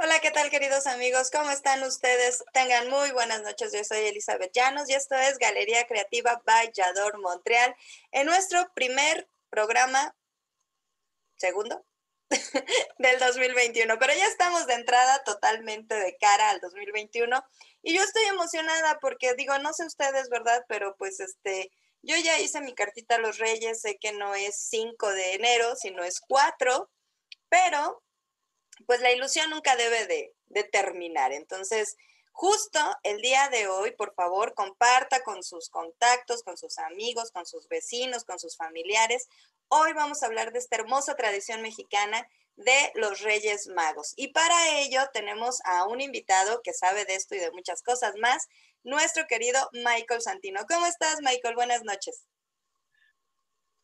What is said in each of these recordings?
Hola, ¿qué tal queridos amigos? ¿Cómo están ustedes? Tengan muy buenas noches. Yo soy Elizabeth Llanos y esto es Galería Creativa Vallador Montreal. En nuestro primer programa, segundo, del 2021. Pero ya estamos de entrada totalmente de cara al 2021 y yo estoy emocionada porque digo, no sé ustedes, ¿verdad? Pero pues este, yo ya hice mi cartita a los Reyes, sé que no es 5 de enero, sino es 4, pero pues la ilusión nunca debe de, terminar. Entonces, justo el día de hoy, por favor, comparta con sus contactos, con sus amigos, con sus vecinos, con sus familiares. Hoy vamos a hablar de esta hermosa tradición mexicana de los Reyes Magos. Y para ello tenemos a un invitado que sabe de esto y de muchas cosas más, nuestro querido Michael Santino. ¿Cómo estás, Michael? Buenas noches.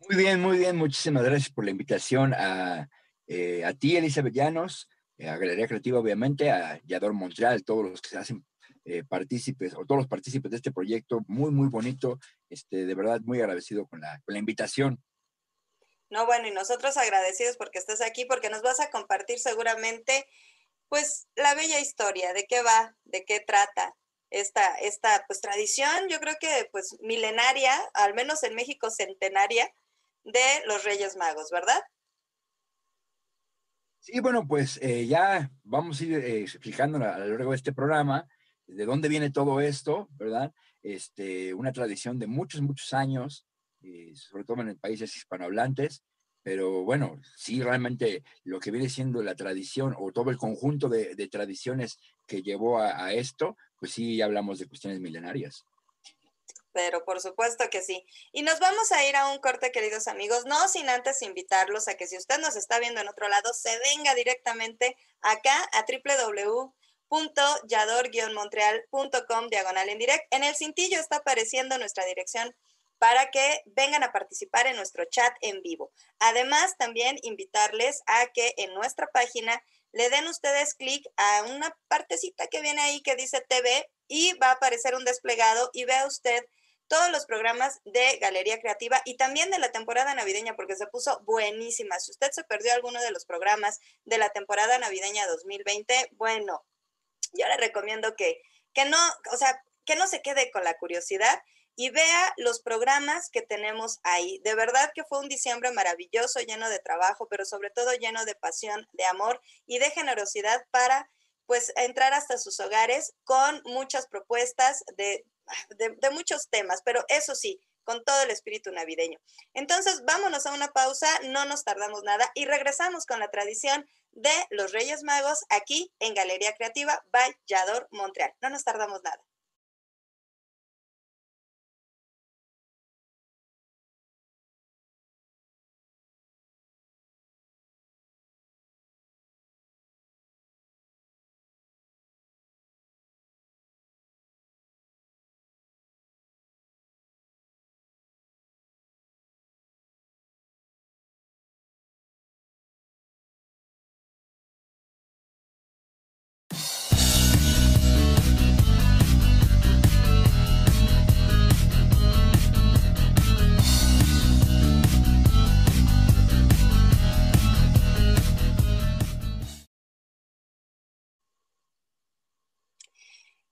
Muy bien, muy bien. Muchísimas gracias por la invitación a, eh, a ti, Elizabeth Llanos, eh, a Galería Creativa, obviamente, a Yador Montreal, todos los que se hacen eh, partícipes o todos los partícipes de este proyecto, muy, muy bonito. Este, de verdad, muy agradecido con la, con la invitación. No, bueno, y nosotros agradecidos porque estás aquí, porque nos vas a compartir seguramente, pues, la bella historia, de qué va, de qué trata esta, esta pues, tradición, yo creo que, pues, milenaria, al menos en México centenaria, de los Reyes Magos, ¿verdad? Sí, bueno, pues eh, ya vamos a ir eh, explicando a, lo largo de este programa de dónde viene todo esto, ¿verdad? Este, una tradición de muchos, muchos años, eh, sobre todo en países hispanohablantes, pero bueno, sí, realmente lo que viene siendo la tradición o todo el conjunto de, tradiciones que llevó a, a, esto, pues sí, hablamos de cuestiones milenarias pero por supuesto que sí. Y nos vamos a ir a un corte, queridos amigos, no sin antes invitarlos a que si usted nos está viendo en otro lado, se venga directamente acá a www.yador-montreal.com diagonal en direct. En el cintillo está apareciendo nuestra dirección para que vengan a participar en nuestro chat en vivo. Además, también invitarles a que en nuestra página le den ustedes clic a una partecita que viene ahí que dice TV y va a aparecer un desplegado y vea usted todos los programas de Galería Creativa y también de la temporada navideña, porque se puso buenísima. Si usted se perdió alguno de los programas de la temporada navideña 2020, bueno, yo le recomiendo que, que no, o sea, que no se quede con la curiosidad y vea los programas que tenemos ahí. De verdad que fue un diciembre maravilloso, lleno de trabajo, pero sobre todo lleno de pasión, de amor y de generosidad para pues entrar hasta sus hogares con muchas propuestas de de, muchos temas, pero eso sí, con todo el espíritu navideño. Entonces, vámonos a una pausa, no nos tardamos nada y regresamos con la tradición de los Reyes Magos aquí en Galería Creativa Vallador, Montreal. No nos tardamos nada.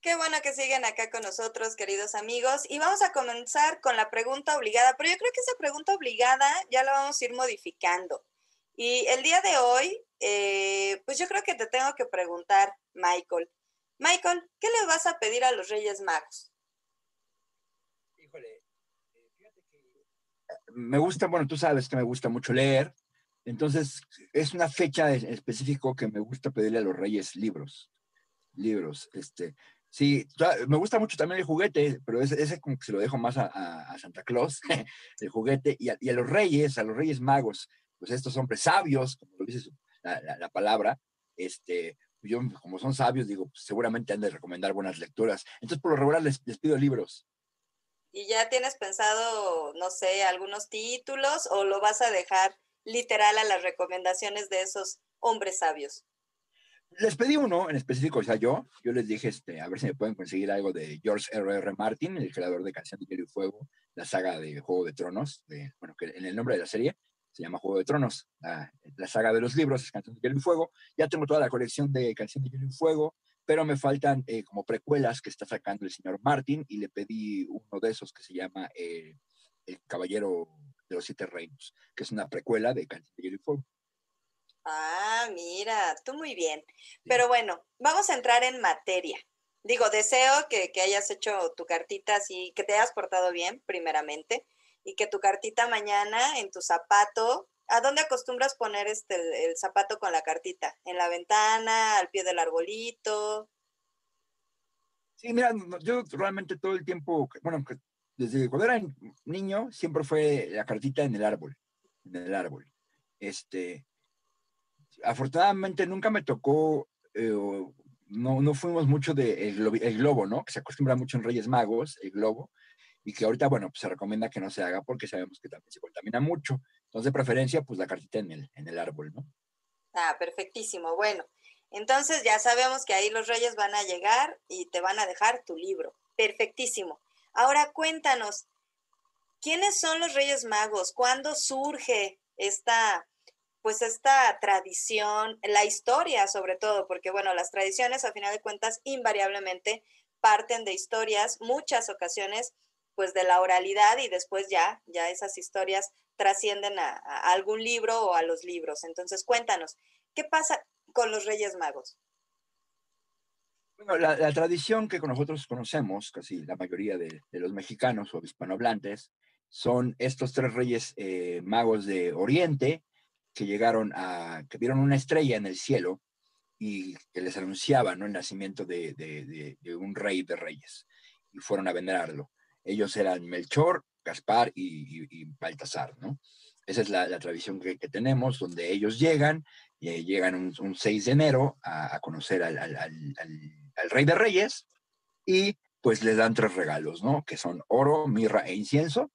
Qué bueno que siguen acá con nosotros, queridos amigos. Y vamos a comenzar con la pregunta obligada, pero yo creo que esa pregunta obligada ya la vamos a ir modificando. Y el día de hoy, eh, pues yo creo que te tengo que preguntar, Michael. Michael, ¿qué le vas a pedir a los Reyes Magos? Híjole, eh, fíjate que me gusta, bueno, tú sabes que me gusta mucho leer, entonces es una fecha específica que me gusta pedirle a los Reyes libros libros. Este, Sí, me gusta mucho también el juguete, pero ese, como que se lo dejo más a, Santa Claus, el juguete, y a, los reyes, a los reyes magos, pues estos hombres sabios, como lo dice la, palabra, este, yo, como son sabios, digo, pues, seguramente han de recomendar buenas lecturas. Entonces, por lo regular, les pido libros. ¿Y ya tienes pensado, no sé, algunos títulos o lo vas a dejar literal a las recomendaciones de esos hombres sabios? Les pedí uno en específico, o sea, yo, yo les dije, este, a ver si me pueden conseguir algo de George R. R. Martin, el creador de Canción de Hielo y Fuego, la saga de Juego de Tronos, de, bueno, que en el nombre de la serie se llama Juego de Tronos, la, saga de los libros es Canción de Hielo y Fuego. Ya tengo toda la colección de Canción de Hielo y Fuego, pero me faltan eh, como precuelas que está sacando el señor Martin y le pedí uno de esos que se llama eh, El Caballero de los Siete Reinos, que es una precuela de Canción de Hielo y Fuego. Ah, mira, tú muy bien. Pero bueno, vamos a entrar en materia. Digo, deseo que, que, hayas hecho tu cartita así, que te hayas portado bien, primeramente, y que tu cartita mañana en tu zapato ¿A dónde acostumbras poner este, el, zapato con la cartita? ¿En la ventana, al pie del arbolito? Sí, mira, yo realmente todo el tiempo, bueno, desde cuando era niño, siempre fue la cartita en el árbol, en el árbol. Este, afortunadamente nunca me tocó, eh, no, no fuimos mucho de el, globo, ¿no? Que se acostumbra mucho en Reyes Magos, el globo, y que ahorita, bueno, pues se recomienda que no se haga porque sabemos que también se contamina mucho. Entonces, de preferencia, pues la cartita en el, en el árbol, ¿no? Ah, perfectísimo. Bueno, entonces ya sabemos que ahí los reyes van a llegar y te van a dejar tu libro. Perfectísimo. Ahora cuéntanos, ¿quiénes son los reyes magos? ¿Cuándo surge esta, pues esta tradición, la historia sobre todo? Porque bueno, las tradiciones a final de cuentas invariablemente parten de historias, muchas ocasiones pues de la oralidad y después ya, ya esas historias trascienden a, algún libro o a los libros. Entonces, cuéntanos, ¿qué pasa con los Reyes Magos? Bueno, la, tradición que nosotros conocemos, casi la mayoría de, los mexicanos o hispanohablantes, son estos tres reyes eh, magos de Oriente que llegaron a, que vieron una estrella en el cielo y que les anunciaba ¿no? el nacimiento de, de, un rey de reyes y fueron a venerarlo. Ellos eran Melchor, Gaspar y, Baltasar, ¿no? Esa es la, tradición que, tenemos, donde ellos llegan, y llegan un, 6 de enero a, conocer al, rey de reyes y pues les dan tres regalos, ¿no? Que son oro, mirra e incienso,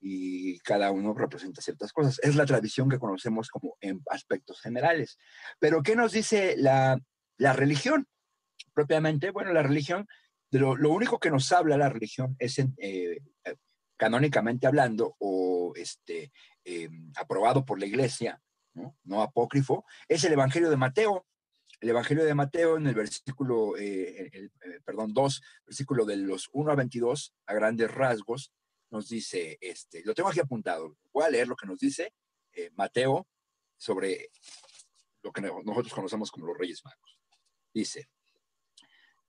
y cada uno representa ciertas cosas. Es la tradición que conocemos como en aspectos generales. Pero ¿qué nos dice la, religión? Propiamente, bueno, la religión, lo, único que nos habla la religión es en, eh, canónicamente hablando o este, em, aprobado por la iglesia, ¿no? apócrifo, es el Evangelio de Mateo. El Evangelio de Mateo en el versículo, eh, eh, perdón, 2, versículo de los 1 a 22, a grandes rasgos, nos dice, este, lo tengo aquí apuntado, voy a leer lo que nos dice eh, Mateo sobre lo que nosotros conocemos como los Reyes Magos. Dice,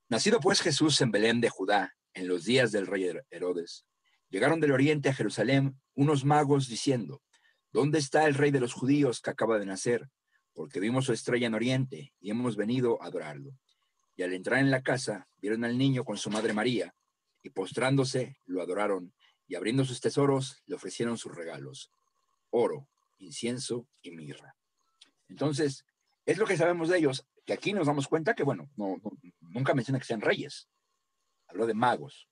nacido pues Jesús en Belén de Judá, en los días del rey Herodes, Llegaron del oriente a Jerusalén unos magos diciendo, ¿dónde está el rey de los judíos que acaba de nacer? Porque vimos su estrella en oriente y hemos venido a adorarlo. Y al entrar en la casa, vieron al niño con su madre María, y postrándose, lo adoraron, y abriendo sus tesoros, le ofrecieron sus regalos, oro, incienso y mirra. Entonces, es lo que sabemos de ellos, que aquí nos damos cuenta que, bueno, nunca menciona que sean reyes, habló de magos.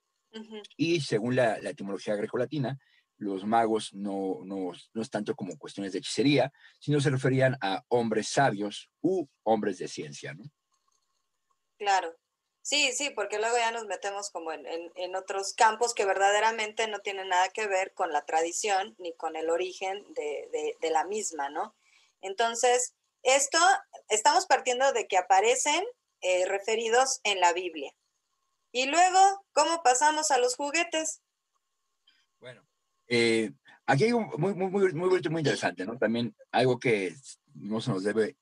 Y según la, etimología grecolatina, los magos no, no, no, es tanto como cuestiones de hechicería, sino se referían a hombres sabios u hombres de ciencia, ¿no? Claro. Sí, sí, porque luego ya nos metemos como en, otros campos que verdaderamente no tienen nada que ver con la tradición ni con el origen de, la misma, ¿no? Entonces, esto, estamos partiendo de que aparecen eh, referidos en la Biblia. Y luego, ¿cómo pasamos a los juguetes? Bueno, eh, aquí hay un muy, muy, muy, muy, muy interesante, ¿no? También algo que no se nos debe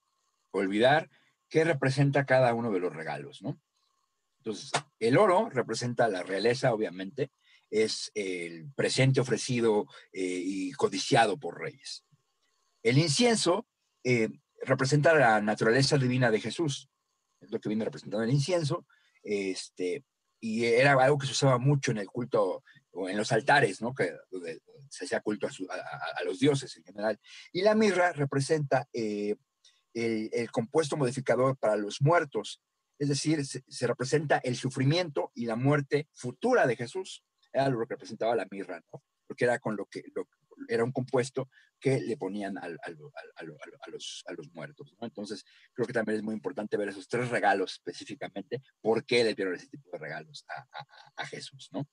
olvidar, que representa cada uno de los regalos, ¿no? Entonces, el oro representa la realeza, obviamente, es el presente ofrecido eh, y codiciado por reyes. El incienso eh, representa la naturaleza divina de Jesús, es lo que viene representando el incienso, este, y era algo que se usaba mucho en el culto, o en los altares, ¿no? Que se hacía culto a, los dioses en general. Y la mirra representa eh, el, compuesto modificador para los muertos, es decir, se, representa el sufrimiento y la muerte futura de Jesús, era lo que representaba la mirra, ¿no? Porque era con lo que, era un compuesto que le ponían a, los, muertos. Entonces, creo que también es muy importante ver esos tres regalos específicamente, por qué le dieron ese tipo de regalos a, Jesús. ¿no?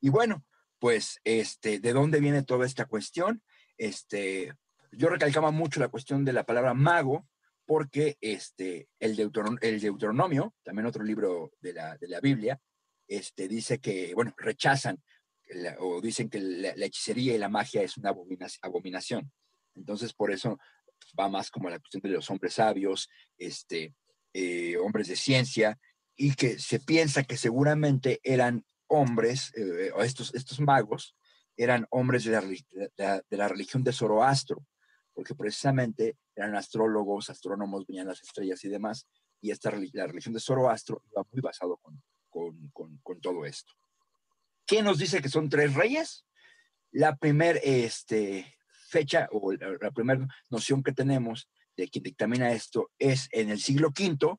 Y bueno, pues, este, ¿de dónde viene toda esta cuestión? Este, yo recalcaba mucho la cuestión de la palabra mago, porque este, el, el Deuteronomio, también otro libro de la, de la Biblia, este, dice que, bueno, rechazan o dicen que la, hechicería y la magia es una abominación. Entonces, por eso va más como la cuestión de los hombres sabios, este, eh, hombres de ciencia, y que se piensa que seguramente eran hombres, eh, estos, estos magos, eran hombres de la, de la, religión de Zoroastro, porque precisamente eran astrólogos, astrónomos, veían las estrellas y demás, y esta, la religión de Zoroastro iba muy basado con, con, con, todo esto. ¿Qué nos dice que son tres reyes? La primera este, fecha o la, primera noción que tenemos de quien dictamina esto es en el siglo V,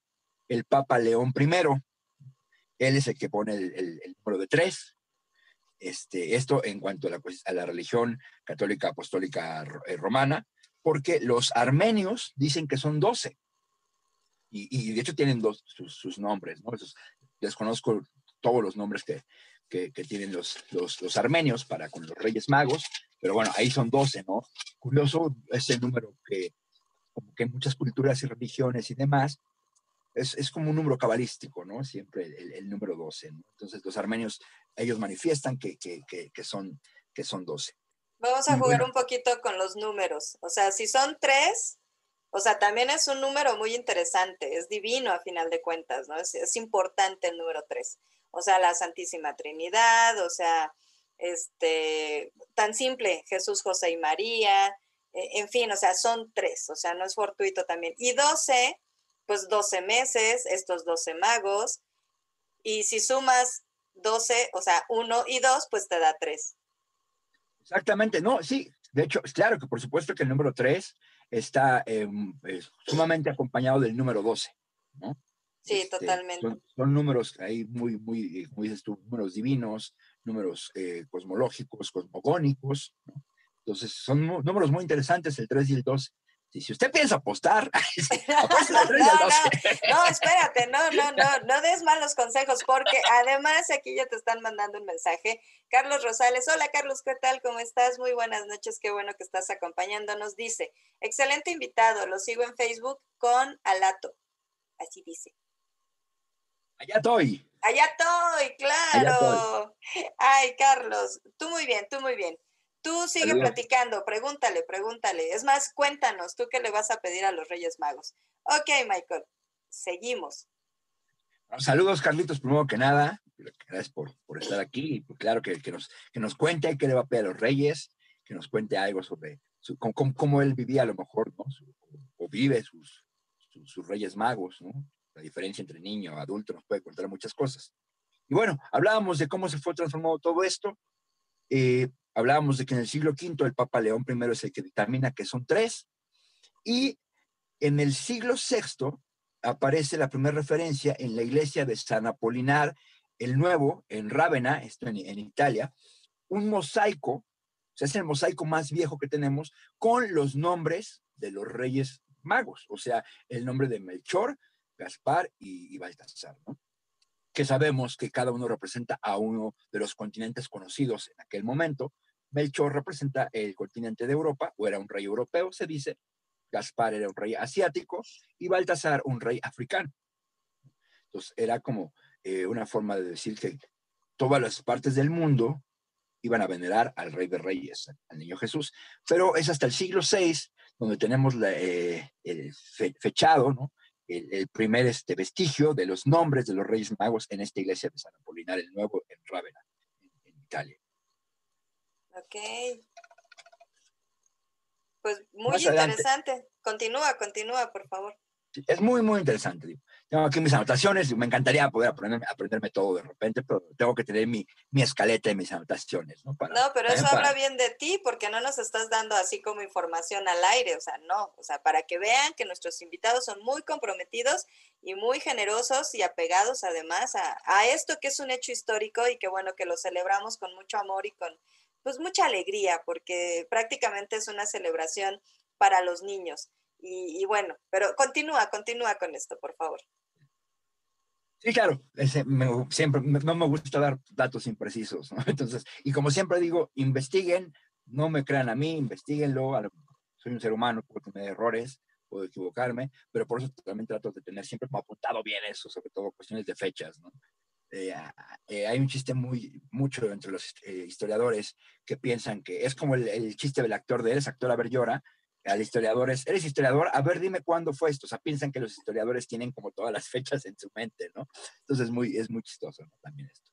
el Papa León I. Él es el que pone el, número de tres. Este, esto en cuanto a la, a la religión católica apostólica eh, romana, porque los armenios dicen que son doce. Y, de hecho tienen dos, sus, nombres, ¿no? desconozco todos los nombres que, que, tienen los, los, armenios para con los reyes magos, pero bueno, ahí son 12, ¿no? Curioso ese número que, que en muchas culturas y religiones y demás, es, es como un número cabalístico, ¿no? Siempre el, número 12, ¿no? Entonces los armenios, ellos manifiestan que, que, que, son, que son 12. Vamos a jugar un poquito con los números. O sea, si son tres, o sea, también es un número muy interesante, es divino a final de cuentas, ¿no? Es, es importante el número tres o sea, la Santísima Trinidad, o sea, este, tan simple, Jesús, José y María, e, en fin, o sea, son tres, o sea, no es fortuito también. Y doce, pues doce meses, estos doce magos, y si sumas doce, o sea, uno y dos, pues te da tres. Exactamente, no, sí, de hecho, claro que por supuesto que el número tres está em, sumamente acompañado del número doce, ¿no? Sí, este, totalmente. Son, números ahí muy, muy, como dices tú, números divinos, números eh, cosmológicos, cosmogónicos, ¿no? Entonces, son números muy interesantes el 3 y el 2. Y si usted piensa apostar, no, no, espérate, no, no, no, no des malos consejos, porque además aquí ya te están mandando un mensaje. Carlos Rosales, hola Carlos, ¿qué tal? ¿Cómo estás? Muy buenas noches, qué bueno que estás acompañándonos. Dice, excelente invitado, lo sigo en Facebook con Alato. Así dice. Allá estoy. Allá estoy, claro. Ay, Carlos, tú muy bien, tú muy bien. Tú sigue platicando, pregúntale, pregúntale. Es más, cuéntanos, tú qué le vas a pedir a los Reyes Magos. Ok, Michael, seguimos. saludos, Carlitos, primero que nada. Gracias por, estar aquí. Y claro, que, nos, que nos cuente qué le va a pedir a los Reyes, que nos cuente algo sobre cómo, él vivía a lo mejor, ¿no? o vive sus, sus Reyes Magos, ¿no? la diferencia entre niño y adulto nos puede contar muchas cosas. Y bueno, hablábamos de cómo se fue transformando todo esto. Eh, hablábamos de que en el siglo V el Papa León I es el que determina que son tres. Y en el siglo VI aparece la primera referencia en la iglesia de San Apolinar el Nuevo, en Rávena, esto en, Italia, un mosaico, o sea, es el mosaico más viejo que tenemos, con los nombres de los reyes magos, o sea, el nombre de Melchor, Gaspar y, Baltasar, que sabemos que cada uno representa a uno de los continentes conocidos en aquel momento. Melchor representa el continente de Europa, o era un rey europeo, se dice. Gaspar era un rey asiático y Baltasar un rey africano. Entonces era como eh, una forma de decir que todas las partes del mundo iban a venerar al rey de reyes, al niño Jesús. Pero es hasta el siglo VI donde tenemos eh, el fechado, el, primer este, vestigio de los nombres de los Reyes Magos en esta iglesia de San Apolinar el Nuevo en Rávena, en, Italia. Ok. Pues muy interesante. Continúa, continúa, por favor. es muy, muy interesante. Tengo aquí mis anotaciones, me encantaría poder aprenderme, aprenderme todo de repente, pero tengo que tener mi, mi escaleta y mis anotaciones, ¿no? no, pero eso habla bien de ti, porque no nos estás dando así como información al aire, o sea, no, o sea, para que vean que nuestros invitados son muy comprometidos y muy generosos y apegados además a, a esto que es un hecho histórico y que bueno, que lo celebramos con mucho amor y con pues mucha alegría, porque prácticamente es una celebración para los niños. Y, bueno, pero continúa, continúa con esto, por favor. Sí, claro, siempre no me gusta dar datos imprecisos, ¿no? Entonces, y como siempre digo, investiguen, no me crean a mí, investiguenlo, soy un ser humano, puedo tener errores, puedo equivocarme, pero por eso también trato de tener siempre apuntado bien eso, sobre todo cuestiones de fechas, ¿no? Eh, eh, hay un chiste muy mucho entre los eh, historiadores que piensan que es como el, chiste del actor de eres actor, a ver llora, al historiador es, eres historiador, a ver, dime cuándo fue esto. O sea, piensan que los historiadores tienen como todas las fechas en su mente, ¿no? Entonces es muy, es muy chistoso ¿no? también esto.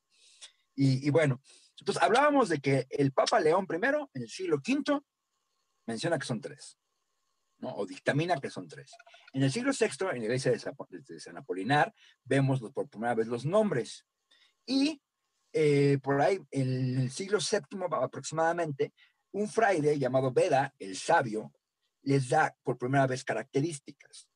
Y, y, bueno, entonces hablábamos de que el Papa León I, en el siglo V, menciona que son tres, ¿no? O dictamina que son tres. En el siglo VI, en la iglesia de San, Apolinar, vemos por primera vez los nombres. Y eh, por ahí, en el siglo VII aproximadamente, un fraile llamado Beda, el sabio, les da por primera vez características.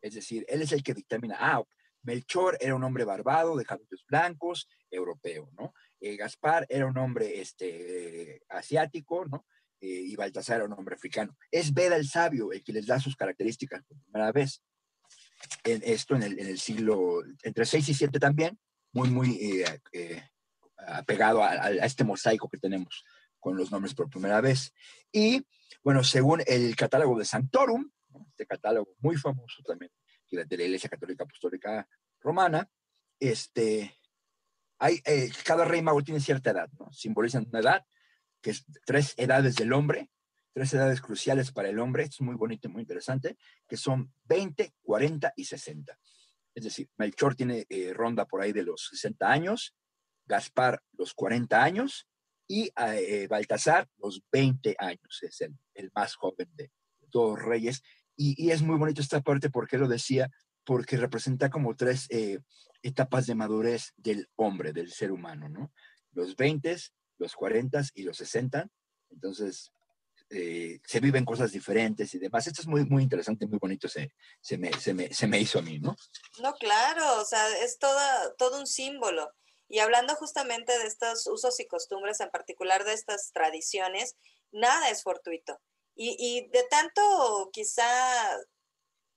Es decir, él es el que dictamina, ah, Melchor era un hombre barbado, de cabellos blancos, europeo, ¿no? Eh, Gaspar era un hombre este, asiático, ¿no? Eh, y Baltasar era un hombre africano. Es Beda el sabio el que les da sus características por primera vez. En esto en el, siglo, entre 6 y 7 también, muy, muy eh, apegado a, a, este mosaico que tenemos con los nombres por primera vez. Y bueno, según el catálogo de Santorum, este catálogo muy famoso también de la Iglesia Católica Apostólica Romana, este, hay, eh, cada rey mago tiene cierta edad, ¿no? Simbolizan una edad, que es tres edades del hombre, tres edades cruciales para el hombre, es muy bonito y muy interesante, que son 20, 40 y 60. Es decir, Melchor tiene eh, ronda por ahí de los 60 años, Gaspar los 40 años, y eh, Baltasar los 20 años, es el, el más joven de, todos reyes. Y, y, es muy bonito esta parte porque lo decía, porque representa como tres eh, etapas de madurez del hombre, del ser humano, ¿no? Los 20, los 40 y los 60. Entonces, eh, se viven cosas diferentes y demás. Esto es muy, muy interesante, muy bonito, se, se, me, se, me, se me hizo a mí, ¿no? No, claro, o sea, es toda, todo un símbolo. Y hablando justamente de estos usos y costumbres, en particular de estas tradiciones, nada es fortuito. Y, de tanto, quizá,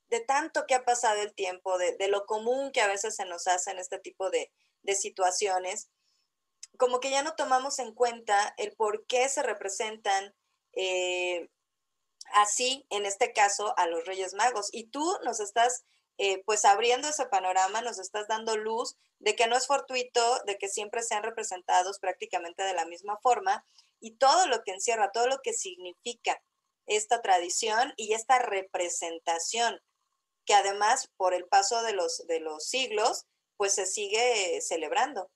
de tanto que ha pasado el tiempo, de, lo común que a veces se nos hace en este tipo de, situaciones, como que ya no tomamos en cuenta el por qué se representan eh, así, en este caso, a los Reyes Magos. Y tú nos estás eh, pues abriendo ese panorama nos estás dando luz de que no es fortuito, de que siempre sean representados prácticamente de la misma forma y todo lo que encierra, todo lo que significa esta tradición y esta representación, que además por el paso de los, de los siglos, pues se sigue celebrando.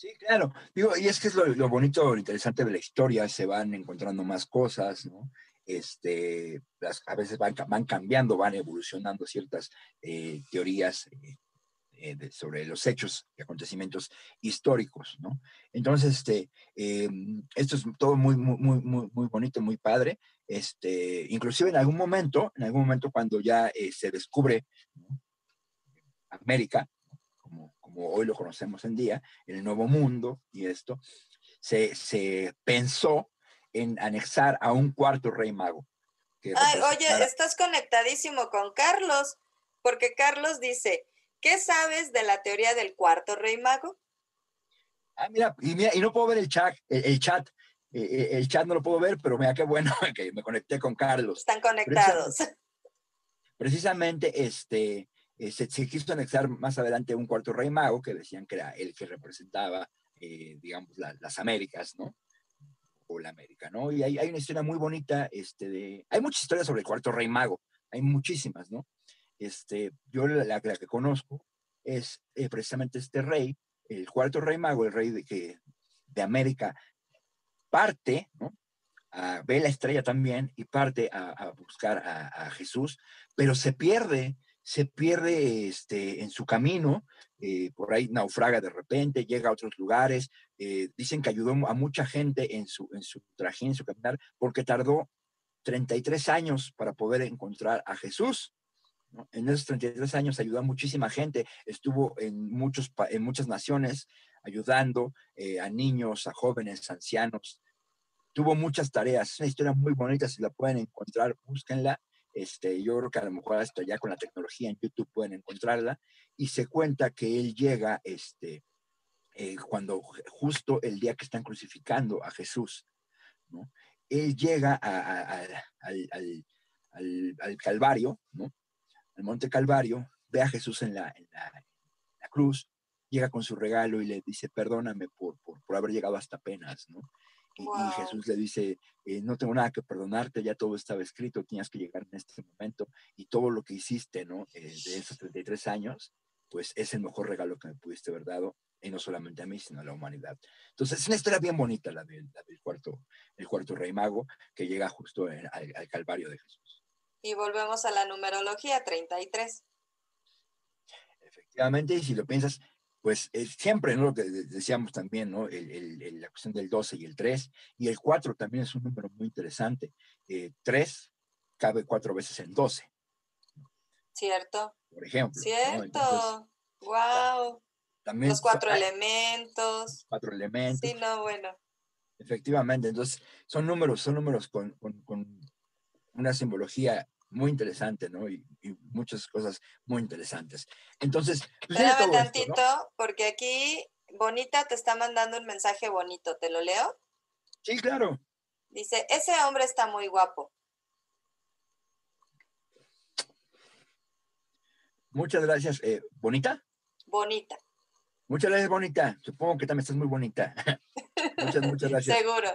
Sí, claro. Digo, y es que es lo, bonito, lo interesante de la historia, se van encontrando más cosas, ¿no? este, a veces van, van, cambiando, van evolucionando ciertas eh, teorías eh, eh, sobre los hechos y acontecimientos históricos, ¿no? Entonces, este, esto es todo muy, muy, muy, muy bonito, muy padre. Este, inclusive en algún momento, en algún momento cuando ya se descubre América, como, hoy lo conocemos en día, en el Nuevo Mundo y esto, se, se pensó en anexar a un cuarto rey mago. Ay, oye, estás conectadísimo con Carlos, porque Carlos dice, ¿qué sabes de la teoría del cuarto rey mago? Ah, mira, y, mira, y no puedo ver el chat, el, chat, eh, eh, el chat no lo puedo ver, pero mira qué bueno que me conecté con Carlos. Están conectados. Precisamente, este, eh, se, quiso anexar más adelante un cuarto rey mago que decían que era el que representaba, digamos, las Américas, ¿no? la América, ¿no? Y hay, hay, una historia muy bonita, este, de, hay muchas historias sobre el cuarto rey mago, hay muchísimas, ¿no? Este, yo la, que conozco es eh, precisamente este rey, el cuarto rey mago, el rey de, que, de América, parte, ¿no? ve la estrella también y parte a, buscar a, Jesús, pero se pierde, se pierde este, en su camino, eh, por ahí naufraga de repente, llega a otros lugares, eh, dicen que ayudó a mucha gente en su, en su trajín, en su caminar, porque tardó 33 años para poder encontrar a Jesús. En esos 33 años ayudó a muchísima gente, estuvo en, muchos, en muchas naciones ayudando eh, a niños, a jóvenes, ancianos, tuvo muchas tareas. Es una historia muy bonita, si la pueden encontrar, búsquenla. Este, yo creo que a lo mejor hasta ya con la tecnología en YouTube pueden encontrarla. Y se cuenta que él llega este, eh, cuando justo el día que están crucificando a Jesús, ¿no? Él llega al, Calvario, ¿no? Al Monte Calvario, ve a Jesús en la, en la, cruz, llega con su regalo y le dice, perdóname por, por, por haber llegado hasta apenas, ¿no? Y, Jesús le dice, eh, no tengo nada que perdonarte, ya todo estaba escrito, tenías que llegar en este momento y todo lo que hiciste, ¿no? Eh, de esos 33 años, pues es el mejor regalo que me pudiste haber dado, y no solamente a mí, sino a la humanidad. Entonces, es una historia bien bonita la, del cuarto, el cuarto rey mago, que llega justo al, al Calvario de Jesús. Y volvemos a la numerología 33. Efectivamente, y si lo piensas, pues siempre, ¿no? Lo que decíamos también, ¿no? El, la cuestión del 12 y el 3, y el 4 también es un número muy interesante. 3 eh, cabe cuatro veces en 12. Cierto. Por ejemplo. Cierto. wow. También, Los cuatro elementos. Cuatro elementos. Sí, no, bueno. Efectivamente, entonces son números, son números con, con, con una simbología muy interesante, ¿no? Y, muchas cosas muy interesantes. Entonces, Espérame tantito, porque aquí Bonita te está mandando un mensaje bonito, ¿te lo leo? Sí, claro. Dice, ese hombre está muy guapo. Muchas gracias. Eh, ¿Bonita? Bonita. Muchas gracias, Bonita. Supongo que también estás muy bonita. muchas, muchas gracias. Seguro.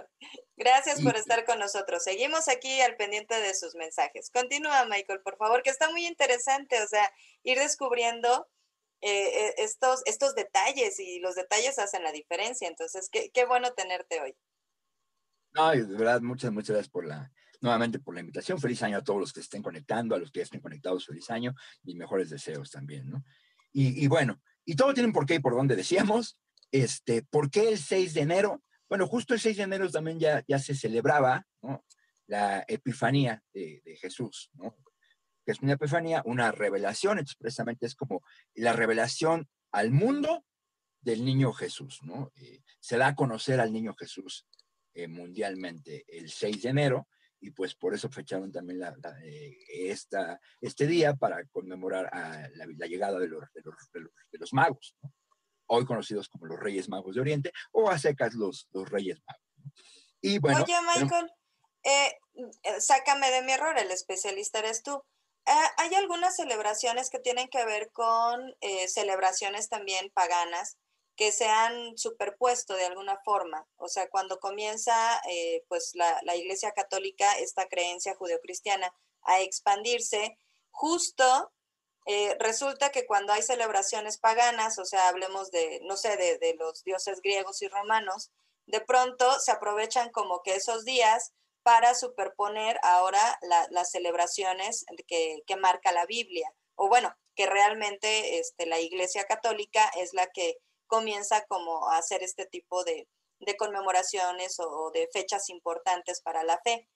Gracias por estar con nosotros. Seguimos aquí al pendiente de sus mensajes. Continúa, Michael, por favor, que está muy interesante, o sea, ir descubriendo eh, eh, estos, estos detalles y los detalles hacen la diferencia. Entonces, qué, qué bueno tenerte hoy. No, de verdad, muchas, muchas gracias por la, nuevamente por la invitación. Feliz año a todos los que estén conectando, a los que estén conectados, feliz año y mejores deseos también, ¿no? Y, y bueno, y todo tiene un porqué y por dónde decíamos, este, ¿por qué el 6 de enero? Bueno, justo el 6 de enero también ya, se celebraba la Epifanía de, Jesús, ¿no? que es una Epifanía, una revelación, expresamente es como la revelación al mundo del niño Jesús, ¿no? Eh, se da a conocer al niño Jesús eh, mundialmente el 6 de enero, y pues por eso fecharon también eh, esta, este día para conmemorar la, llegada de los, de los, de los magos. ¿no? Hoy conocidos como los Reyes Magos de Oriente, o a secas los, los Reyes Magos. Y bueno, Oye, Michael, eh, eh, sácame de mi error, el especialista eres tú. Eh, hay algunas celebraciones que tienen que ver con celebraciones también paganas que se han superpuesto de alguna forma. O sea, cuando comienza pues la, la, Iglesia Católica, esta creencia judeocristiana, a expandirse, justo eh, resulta que cuando hay celebraciones paganas, o sea, hablemos de, no sé, de, los dioses griegos y romanos, de pronto se aprovechan como que esos días para superponer ahora las celebraciones que, marca la Biblia, o bueno, que realmente este, la Iglesia Católica es la que comienza como a hacer este tipo de, conmemoraciones o de fechas importantes para la fe.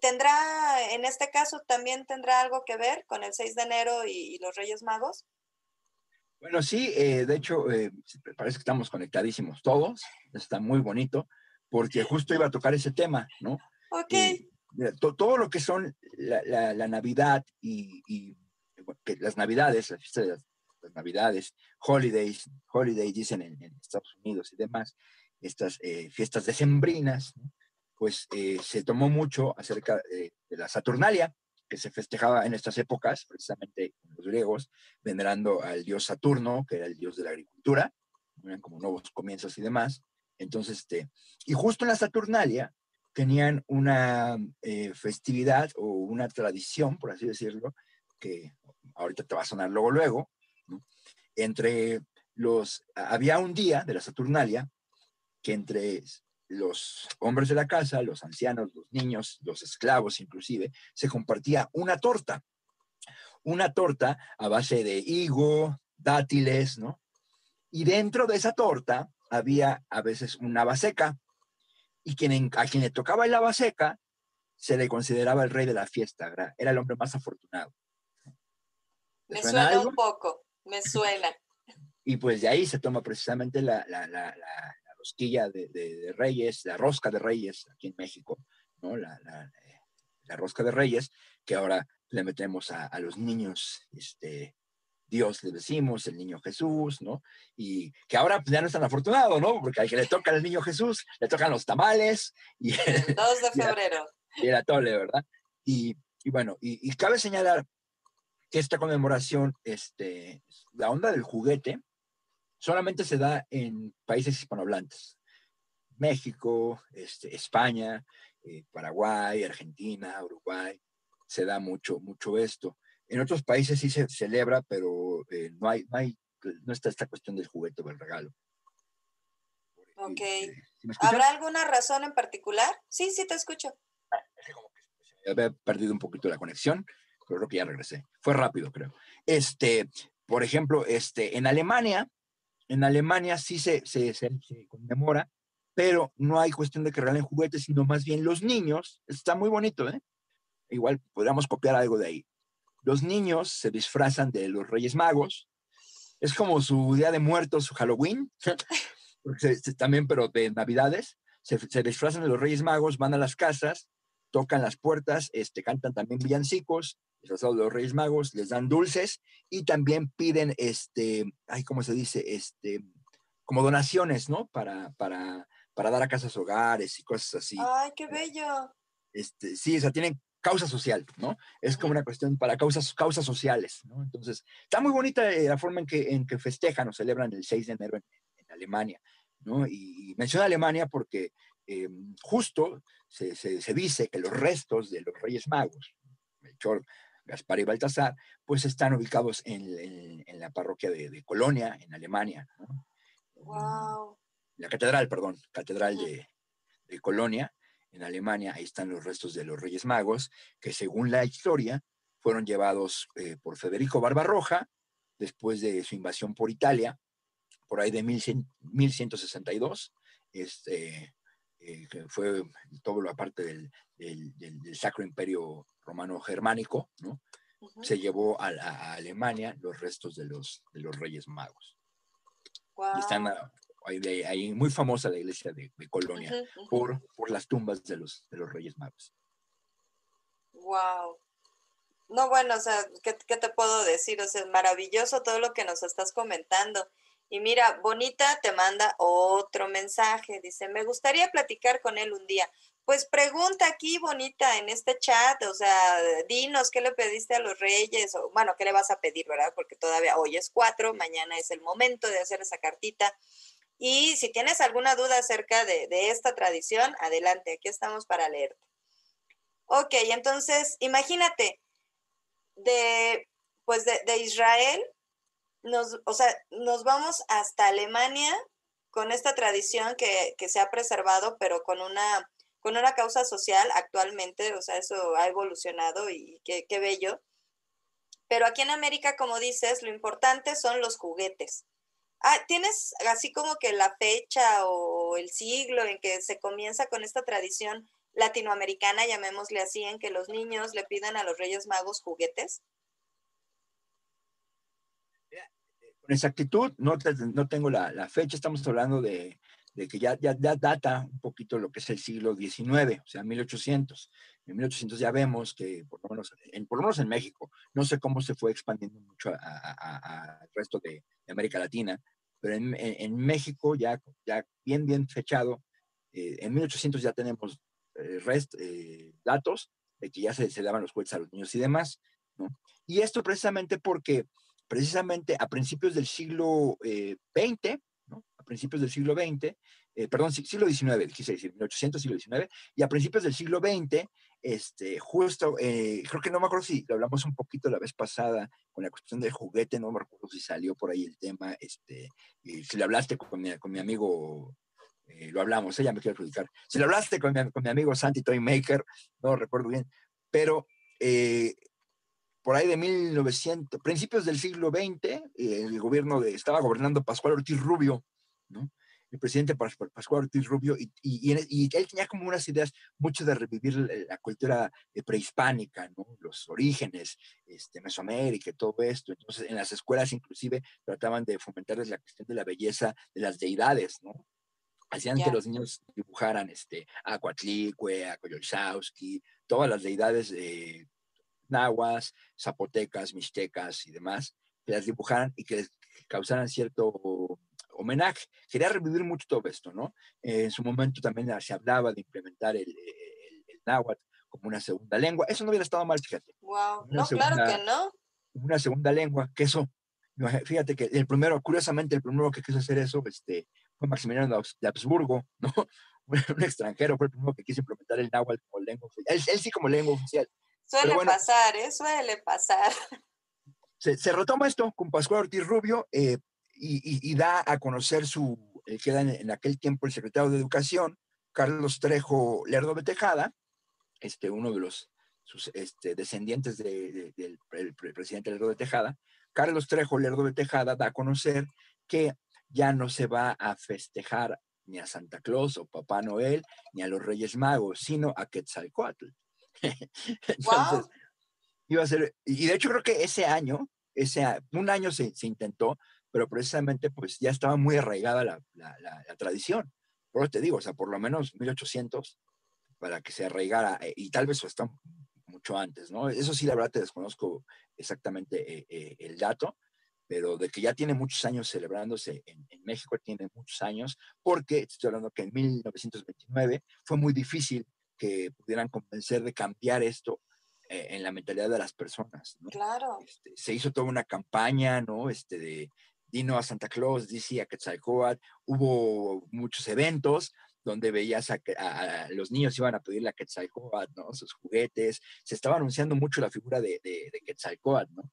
¿Tendrá, en este caso, también tendrá algo que ver con el 6 de enero y, los Reyes Magos? Bueno, sí, eh, de hecho, eh, parece que estamos conectadísimos todos, está muy bonito, porque justo iba a tocar ese tema, ¿no? Ok. Eh, todo lo que son la, Navidad y, las Navidades, las fiestas de las, Navidades, holidays, holidays dicen en, Estados Unidos y demás, estas fiestas decembrinas, ¿no? Pues eh, se tomó mucho acerca de, la Saturnalia, que se festejaba en estas épocas, precisamente los griegos, venerando al dios Saturno, que era el dios de la agricultura, eran como nuevos comienzos y demás. Entonces, este, y justo en la Saturnalia tenían una eh, festividad o una tradición, por así decirlo, que ahorita te va a sonar luego, luego, entre los, había un día de la Saturnalia que entre los hombres de la casa, los ancianos, los niños, los esclavos inclusive, se compartía una torta. Una torta a base de higo, dátiles, ¿no? Y dentro de esa torta había a veces una baseca. Y quien, a quien le tocaba la baseca se le consideraba el rey de la fiesta, era el hombre más afortunado. Me suena, un poco, me suena. y pues de ahí se toma precisamente la, la, la, la rosquilla de, de, reyes, la rosca de reyes aquí en México, ¿no? La, rosca de reyes, que ahora le metemos a, a, los niños, este, Dios le decimos, el niño Jesús, ¿no? Y que ahora pues, ya no es tan afortunado, ¿no? Porque al que le toca al niño Jesús, le tocan los tamales. Y, 2 de febrero y el atole, ¿verdad? Y, y bueno, y, cabe señalar que esta conmemoración, este, la onda del juguete, solamente se da en países hispanohablantes. México, este, España, eh, Paraguay, Argentina, Uruguay, se da mucho, mucho esto. En otros países sí se celebra, pero eh, no, hay, no, hay, no está esta cuestión del juguete o del regalo. Ok. Este, ¿Habrá alguna razón en particular? Sí, sí, te escucho había perdido un poquito la conexión, pero creo que ya regresé. Fue rápido, creo. Este, por ejemplo, este, en Alemania, en Alemania sí se, se, se, conmemora, pero no hay cuestión de que regalen juguetes, sino más bien los niños, está muy bonito, ¿eh? Igual podríamos copiar algo de ahí. Los niños se disfrazan de los Reyes Magos, es como su Día de Muertos, su Halloween, también, pero de Navidades, se, se disfrazan de los Reyes Magos, van a las casas, tocan las puertas, este, cantan también villancicos, disfrazados de los Reyes Magos, les dan dulces y también piden, este, ay, ¿cómo se dice? Este, como donaciones, ¿no? Para, para, para dar a casas hogares y cosas así. Ay, qué bello. Este, sí, o sea, tienen causa social, ¿no? Es como una cuestión para causas, causas sociales, ¿no? Entonces, está muy bonita eh, la forma en que, en que festejan o celebran el 6 de enero en, en Alemania, ¿no? Y, y menciono Alemania porque eh, justo se, se, dice que los restos de los Reyes Magos, Melchor, Gaspar y Baltasar, pues están ubicados en, en, la parroquia de, de, Colonia, en Alemania. Wow. La catedral, perdón, catedral de, de, Colonia, en Alemania, ahí están los restos de los Reyes Magos, que según la historia fueron llevados eh, por Federico Barbarroja después de su invasión por Italia, por ahí de 1162. Este, eh, que fue todo lo aparte del, del, Sacro Imperio Romano Germánico, ¿no? Se llevó a, Alemania los restos de los, de los Reyes Magos. Y están ahí, muy famosa la iglesia de, Colonia Por, por las tumbas de los, de los Reyes Magos. Wow. No, bueno, o sea, ¿qué, ¿qué, te puedo decir? O sea, es maravilloso todo lo que nos estás comentando. Y mira, Bonita te manda otro mensaje. Dice, me gustaría platicar con él un día. Pues pregunta aquí, Bonita, en este chat, o sea, dinos qué le pediste a los reyes, o bueno, qué le vas a pedir, ¿verdad? Porque todavía hoy es cuatro, mañana es el momento de hacer esa cartita. Y si tienes alguna duda acerca de, de esta tradición, adelante, aquí estamos para leerte. Ok, entonces, imagínate, de, pues de, de Israel nos, o sea, nos vamos hasta Alemania con esta tradición que, se ha preservado, pero con una, con una causa social actualmente, o sea, eso ha evolucionado y qué, qué bello. Pero aquí en América, como dices, lo importante son los juguetes. Ah, ¿Tienes así como que la fecha o el siglo en que se comienza con esta tradición latinoamericana, llamémosle así, en que los niños le pidan a los Reyes Magos juguetes? Con exactitud, no, no tengo la, la, fecha, estamos hablando de, de que ya, ya, data un poquito lo que es el siglo XIX, o sea, 1800. En 1800 ya vemos que, por lo menos en, por lo menos en México, no sé cómo se fue expandiendo mucho al resto de, América Latina, pero en, en, México ya, ya bien, bien fechado, eh, en 1800 ya tenemos eh, rest, eh, datos de que ya se, se daban los juguetes a los niños y demás, ¿no? Y esto precisamente porque precisamente a principios del siglo XX, eh, ¿no? a principios del siglo XX, eh, perdón, siglo XIX, quise decir, 1800, siglo XIX, y a principios del siglo XX, este, justo, eh, creo que no me acuerdo si lo hablamos un poquito la vez pasada con la cuestión del juguete, no me acuerdo si salió por ahí el tema, este, si le hablaste con mi, con mi amigo eh, lo hablamos, ella me quiere adjudicar. Si lo hablaste con mi, con mi amigo Santi Toy Maker, no recuerdo bien, pero por ahí de 1900, principios del siglo XX, eh, el gobierno de, estaba gobernando Pascual Ortiz Rubio, ¿no? el presidente Pascual Ortiz Rubio, y, y, y, él tenía como unas ideas mucho de revivir la cultura prehispánica, ¿no? los orígenes, este, Mesoamérica todo esto. Entonces, en las escuelas inclusive trataban de fomentarles la cuestión de la belleza de las deidades, ¿no? Hacían que los niños dibujaran este, a Coatlicue, a Coyolzowski, todas las deidades eh, nahuas, zapotecas, mixtecas y demás, que las dibujaran y que les causaran cierto homenaje. Quería revivir mucho todo esto, ¿no? en su momento también se hablaba de implementar el, el, náhuatl como una segunda lengua. Eso no hubiera estado mal, fíjate. Wow, no, claro que no. Una segunda lengua, que eso, fíjate que el primero, curiosamente, el primero que quiso hacer eso, este, fue Maximiliano de Habsburgo, ¿no? Un extranjero fue el primero que quiso implementar el náhuatl como lengua oficial. Él, sí como lengua oficial. Suele pasar, ¿eh? Suele pasar. Se, retoma esto con Pascual Ortiz Rubio eh, y, da a conocer su, eh, queda en, aquel tiempo el secretario de Educación, Carlos Trejo Lerdo de Tejada, este, uno de los sus, este, descendientes del presidente Lerdo de Tejada, Carlos Trejo Lerdo de Tejada da a conocer que ya no se va a festejar ni a Santa Claus o Papá Noel, ni a los Reyes Magos, sino a Quetzalcoatl. Entonces, iba a ser, y de hecho creo que ese año, ese, un año se, intentó, pero precisamente pues ya estaba muy arraigada la, tradición. Por eso te digo, o sea, por lo menos 1800 para que se arraigara, eh, y tal vez hasta mucho antes, ¿no? Eso sí, la verdad te desconozco exactamente eh, eh, el dato, pero de que ya tiene muchos años celebrándose en, México, tiene muchos años, porque estoy hablando que en 1929 fue muy difícil que pudieran convencer de cambiar esto eh, en la mentalidad de las personas. ¿no? Claro. Este, se hizo toda una campaña, ¿no? Este de Dino a Santa Claus, dice a Quetzalcóatl, hubo muchos eventos donde veías a, a, los niños iban a pedirle a Quetzalcóatl, ¿no? Sus juguetes, se estaba anunciando mucho la figura de, de, de Quetzalcóatl, ¿no?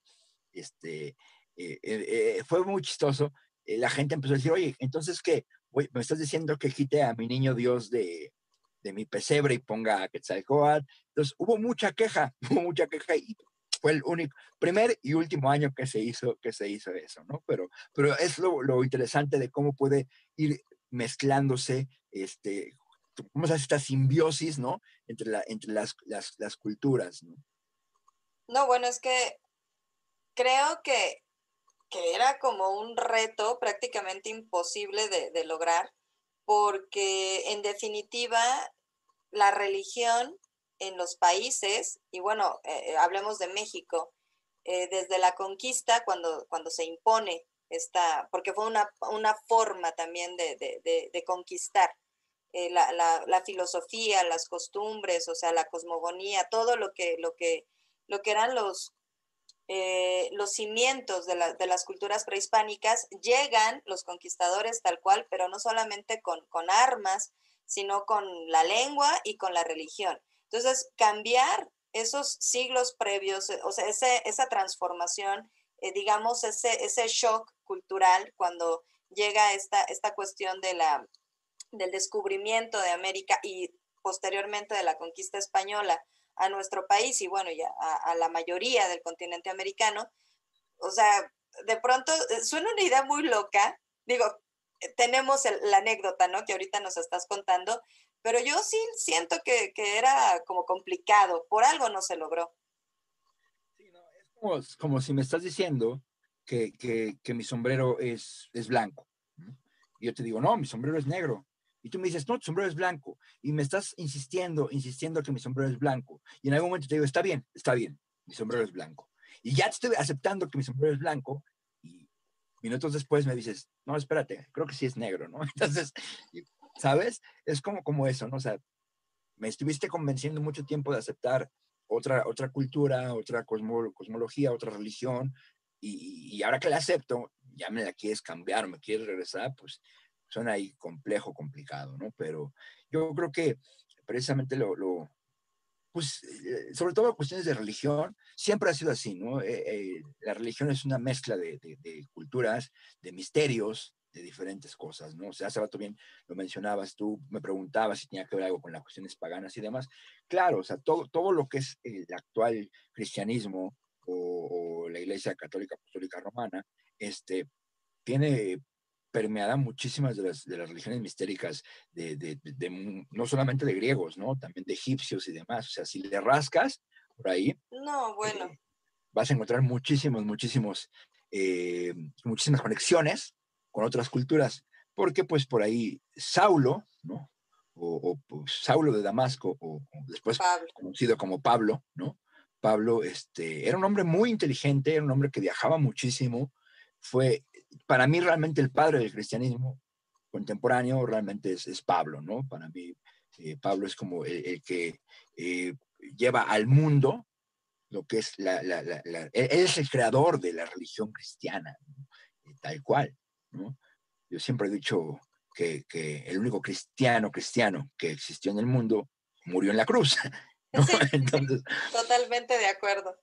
Este, eh, eh, fue muy chistoso. la gente empezó a decir, oye, entonces, ¿qué? ¿Me estás diciendo que quite a mi niño Dios de, de mi pesebre y ponga a Quetzalcoatl? Entonces, hubo mucha queja, hubo mucha queja y fue el único, primer y último año que se hizo, que se hizo eso, ¿no? Pero, pero es lo, lo interesante de cómo puede ir mezclándose, este, cómo se hace esta simbiosis, ¿no? Entre, la, entre las, las, las culturas, ¿no? No, bueno, es que creo que que era como un reto prácticamente imposible de, lograr, porque en definitiva la religión en los países, y bueno, eh, hablemos de México, eh, desde la conquista, cuando, cuando se impone esta, porque fue una, forma también de, conquistar eh, la, la, filosofía, las costumbres, o sea, la cosmogonía, todo lo que, lo que, lo que eran los, eh, los cimientos de, las culturas prehispánicas, llegan los conquistadores tal cual, pero no solamente con, armas, sino con la lengua y con la religión. Entonces, cambiar esos siglos previos, eh, o sea, esa transformación, eh, digamos, ese, shock cultural cuando llega esta, cuestión del descubrimiento de América y posteriormente de la conquista española, a nuestro país y bueno, ya a, la mayoría del continente americano. O sea, de pronto eh, suena una idea muy loca. Digo, tenemos la anécdota, ¿no? Que ahorita nos estás contando, pero yo sí siento que, era como complicado, por algo no se logró. Es como, si me estás diciendo que, mi sombrero es, es blanco. Y yo te digo, no, mi sombrero es negro. Y tú me dices, no, tu sombrero es blanco. Y me estás insistiendo, insistiendo que mi sombrero es blanco. Y en algún momento te digo, está bien, está bien, mi sombrero es blanco. Y ya te estoy aceptando que mi sombrero es blanco. Y minutos después me dices, no, espérate, creo que sí es negro, ¿no? Entonces, ¿sabes? Es como, como eso, ¿no? O sea, me estuviste convenciendo mucho tiempo de aceptar otra, otra cultura, otra cosmología, otra religión. Y, y ahora que la acepto, ya me la quieres cambiar, me quieres regresar, pues suena ahí complejo, complicado, ¿no? Pero yo creo que precisamente lo, lo pues, eh, sobre todo cuestiones de religión, siempre ha sido así, ¿no? Eh, eh, la religión es una mezcla de, culturas, de misterios, de diferentes cosas, ¿no? O sea, hace rato bien lo mencionabas, tú me preguntabas si tenía que ver algo con las cuestiones paganas y demás. Claro, o sea, todo, todo lo que es el actual cristianismo o, la Iglesia Católica Apostólica Romana, este, tiene permeada muchísimas de las, de las religiones mistéricas, de, de, no solamente de griegos, ¿no? También de egipcios y demás. O sea, si le rascas por ahí, no, bueno. Eh, vas a encontrar muchísimos, muchísimos, eh, muchísimas conexiones con otras culturas, porque pues por ahí Saulo, ¿no? O, Saulo de Damasco, o, después conocido como Pablo, ¿no? Pablo este, era un hombre muy inteligente, era un hombre que viajaba muchísimo, fue para mí realmente el padre del cristianismo contemporáneo realmente es, Pablo, ¿no? Para mí eh, Pablo es como el, que eh, lleva al mundo lo que es la, él es el creador de la religión cristiana, tal cual. Yo siempre he dicho que, el único cristiano cristiano que existió en el mundo murió en la cruz. totalmente de acuerdo.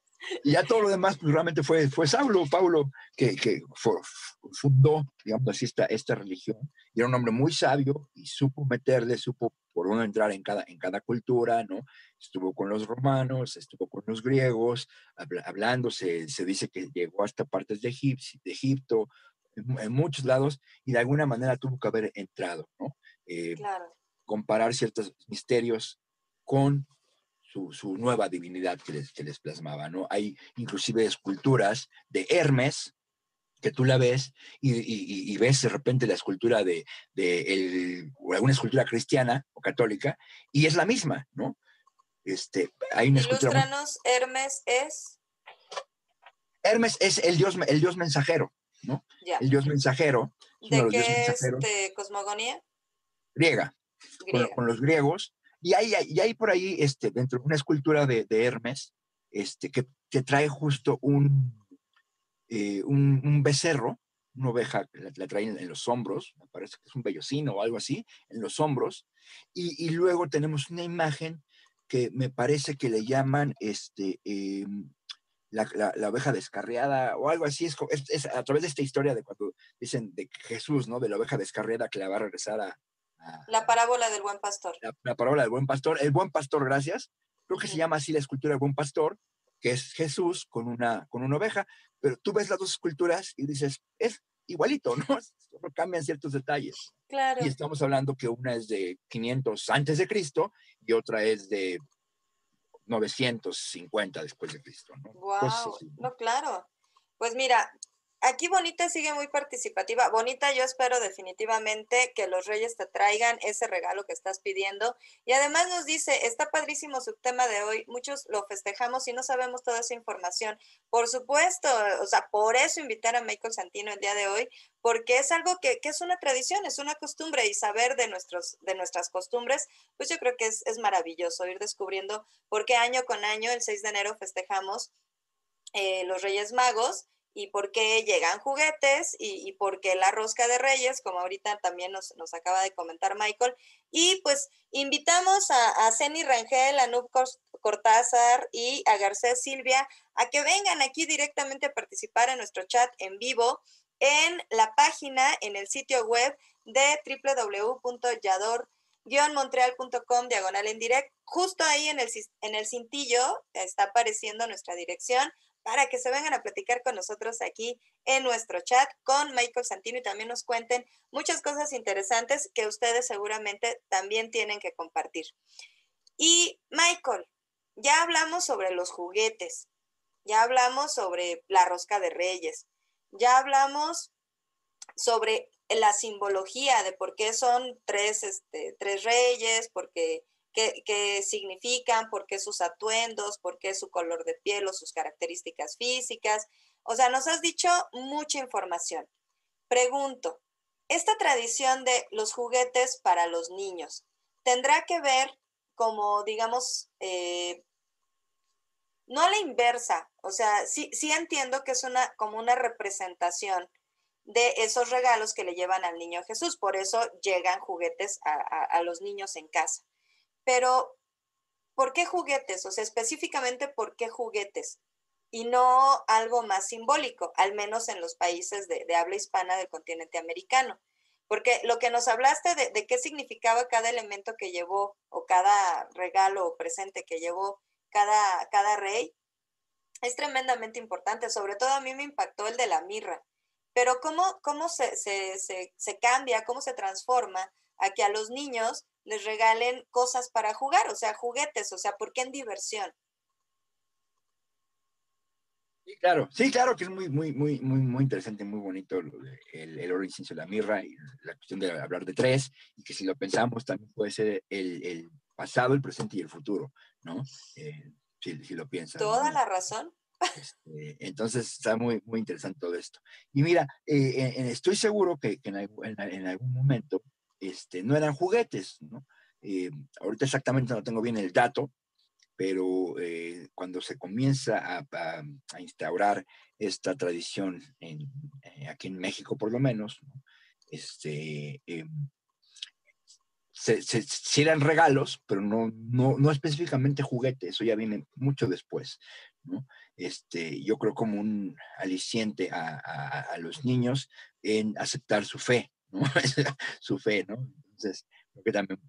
Y ya todo lo demás pues, realmente fue, fue Saulo, Paulo, que, que fundó, digamos así, esta, esta religión. Y era un hombre muy sabio y supo meterle, supo por uno entrar en cada, en cada cultura, ¿no? Estuvo con los romanos, estuvo con los griegos, hablando, se, se dice que llegó hasta partes de, de Egipto, en, muchos lados y de alguna manera tuvo que haber entrado, ¿no? Eh, comparar ciertos misterios con su, su nueva divinidad que les, que les, plasmaba, ¿no? Hay inclusive esculturas de Hermes, que tú la ves y, y, ves de repente la escultura de, de el, alguna escultura cristiana o católica y es la misma, ¿no? Este, hay una escultura... Hermes es... Hermes es el dios, el dios mensajero. El dios mensajero. ¿De qué este, cosmogonía? Griega, Con, los griegos. Y hay, por ahí, este, dentro de una escultura de, Hermes, este, que, te trae justo un, eh, un, becerro, una oveja, la, la trae en, los hombros, me parece que es un bellocino o algo así, en los hombros. Y, luego tenemos una imagen que me parece que le llaman este, em, la, la, oveja descarriada o algo así. Es, es, a través de esta historia de cuando dicen de Jesús, ¿no? De la oveja descarriada que la va a regresar a... la parábola del buen pastor. La, parábola del buen pastor. El buen pastor, gracias. Creo que se llama así la escultura del buen pastor, que es Jesús con una, con una oveja. Pero tú ves las dos esculturas y dices, es igualito, ¿no? Solo cambian ciertos detalles. Claro. Y estamos hablando que una es de 500 antes de Cristo y otra es de 950 después de Cristo. ¿no? Wow, no, claro. Pues mira, aquí Bonita sigue muy participativa. Bonita, yo espero definitivamente que los reyes te traigan ese regalo que estás pidiendo. Y además nos dice, está padrísimo su tema de hoy, muchos lo festejamos y no sabemos toda esa información. Por supuesto, o sea, por eso invitar a Michael Santino el día de hoy, porque es algo que, es una tradición, es una costumbre y saber de, nuestros, de nuestras costumbres, pues yo creo que es, es maravilloso ir descubriendo por qué año con año, el 6 de enero, festejamos eh, los Reyes Magos y por qué llegan juguetes y, por qué la rosca de reyes, como ahorita también nos, acaba de comentar Michael. Y pues invitamos a, a Ceni Rangel, a Nub Cortázar y a Garcés Silvia a que vengan aquí directamente a participar en nuestro chat en vivo en la página, en el sitio web de www.yador-montreal.com diagonal en direct. Justo ahí en el, en el cintillo está apareciendo nuestra dirección para que se vengan a platicar con nosotros aquí en nuestro chat con Michael Santino y también nos cuenten muchas cosas interesantes que ustedes seguramente también tienen que compartir. Y Michael, ya hablamos sobre los juguetes, ya hablamos sobre la rosca de reyes, ya hablamos sobre la simbología de por qué son tres, este, tres reyes, porque qué, significan, por qué sus atuendos, por qué su color de piel o sus características físicas. O sea, nos has dicho mucha información. Pregunto, esta tradición de los juguetes para los niños, ¿tendrá que ver como, digamos, eh, no a la inversa, o sea, sí, sí entiendo que es una, como una representación de esos regalos que le llevan al niño Jesús, por eso llegan juguetes a los niños en casa. Pero, ¿por qué juguetes? O sea, específicamente, ¿por qué juguetes? y no algo más simbólico, al menos en los países de, habla hispana del continente americano. Porque lo que nos hablaste de, qué significaba cada elemento que llevó o cada regalo o presente que llevó cada, cada rey, es tremendamente importante. Sobre todo a mí me impactó el de la mirra. Pero cómo, cómo se, se cambia, cómo se transforma a que a los niños les regalen cosas para jugar, o sea, juguetes, o sea, ¿por qué en diversión? Sí, claro, sí, claro que es muy, muy, muy, muy, muy interesante, muy bonito el, el oro, incienso, la mirra y la cuestión de hablar de tres, y que si lo pensamos también puede ser el, el pasado, el presente y el futuro, ¿no? Eh, si, si, lo piensas. Toda la razón. Este, entonces está muy, muy interesante todo esto. Y mira, eh, estoy seguro que, que en, en, algún momento este, no eran juguetes, ¿no? Eh, ahorita exactamente no tengo bien el dato, pero eh, cuando se comienza a, instaurar esta tradición en, eh, aquí en México por lo menos, este, se, eran regalos, pero no, no, no, específicamente juguetes, eso ya viene mucho después. Este, yo creo como un aliciente a los niños en aceptar su fe, ¿no? su fe, ¿no? Entonces, creo que también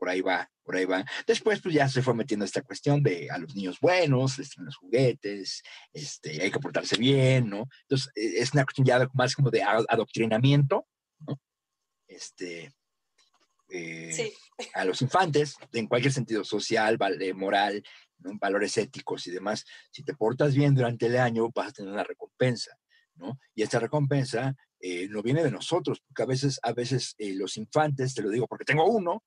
por ahí va, por ahí va. Después, pues ya se fue metiendo esta cuestión de a los niños buenos, les traen los juguetes, este, hay que portarse bien, ¿no? Entonces, e, es una cuestión ya más como de adoctrinamiento, ¿no? Este, eh, sí. a los infantes, en cualquier sentido social, moral, ¿no? valores éticos y demás. Si te portas bien durante el año, vas a tener una recompensa, ¿no? Y esta recompensa eh, no viene de nosotros, porque a veces, a veces eh, los infantes, te lo digo porque tengo uno,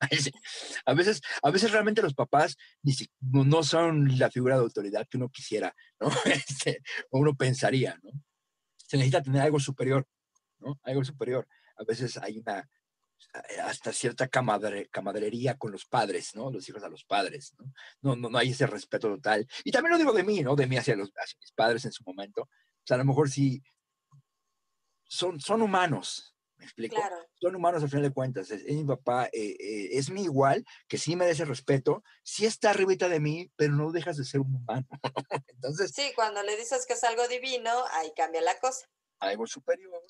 a veces, a veces realmente los papás no, no, son la figura de autoridad que uno quisiera, ¿no? Este, o uno pensaría, ¿no? Se necesita tener algo superior, ¿no? Algo superior. A veces hay una, hasta cierta camadre, con los padres, ¿no? Los hijos a los padres, ¿no? No, no, no hay ese respeto total. Y también lo digo de mí, ¿no? De mí hacia, los, hacia mis padres en su momento. O sea, a lo mejor sí, son, son humanos, ¿me explico? Son humanos al final de cuentas. Es, mi papá, eh, eh, es mi igual, que sí merece respeto, sí está arribita de mí, pero no dejas de ser un humano. Entonces. Sí, cuando le dices que es algo divino, ahí cambia la cosa. Algo superior.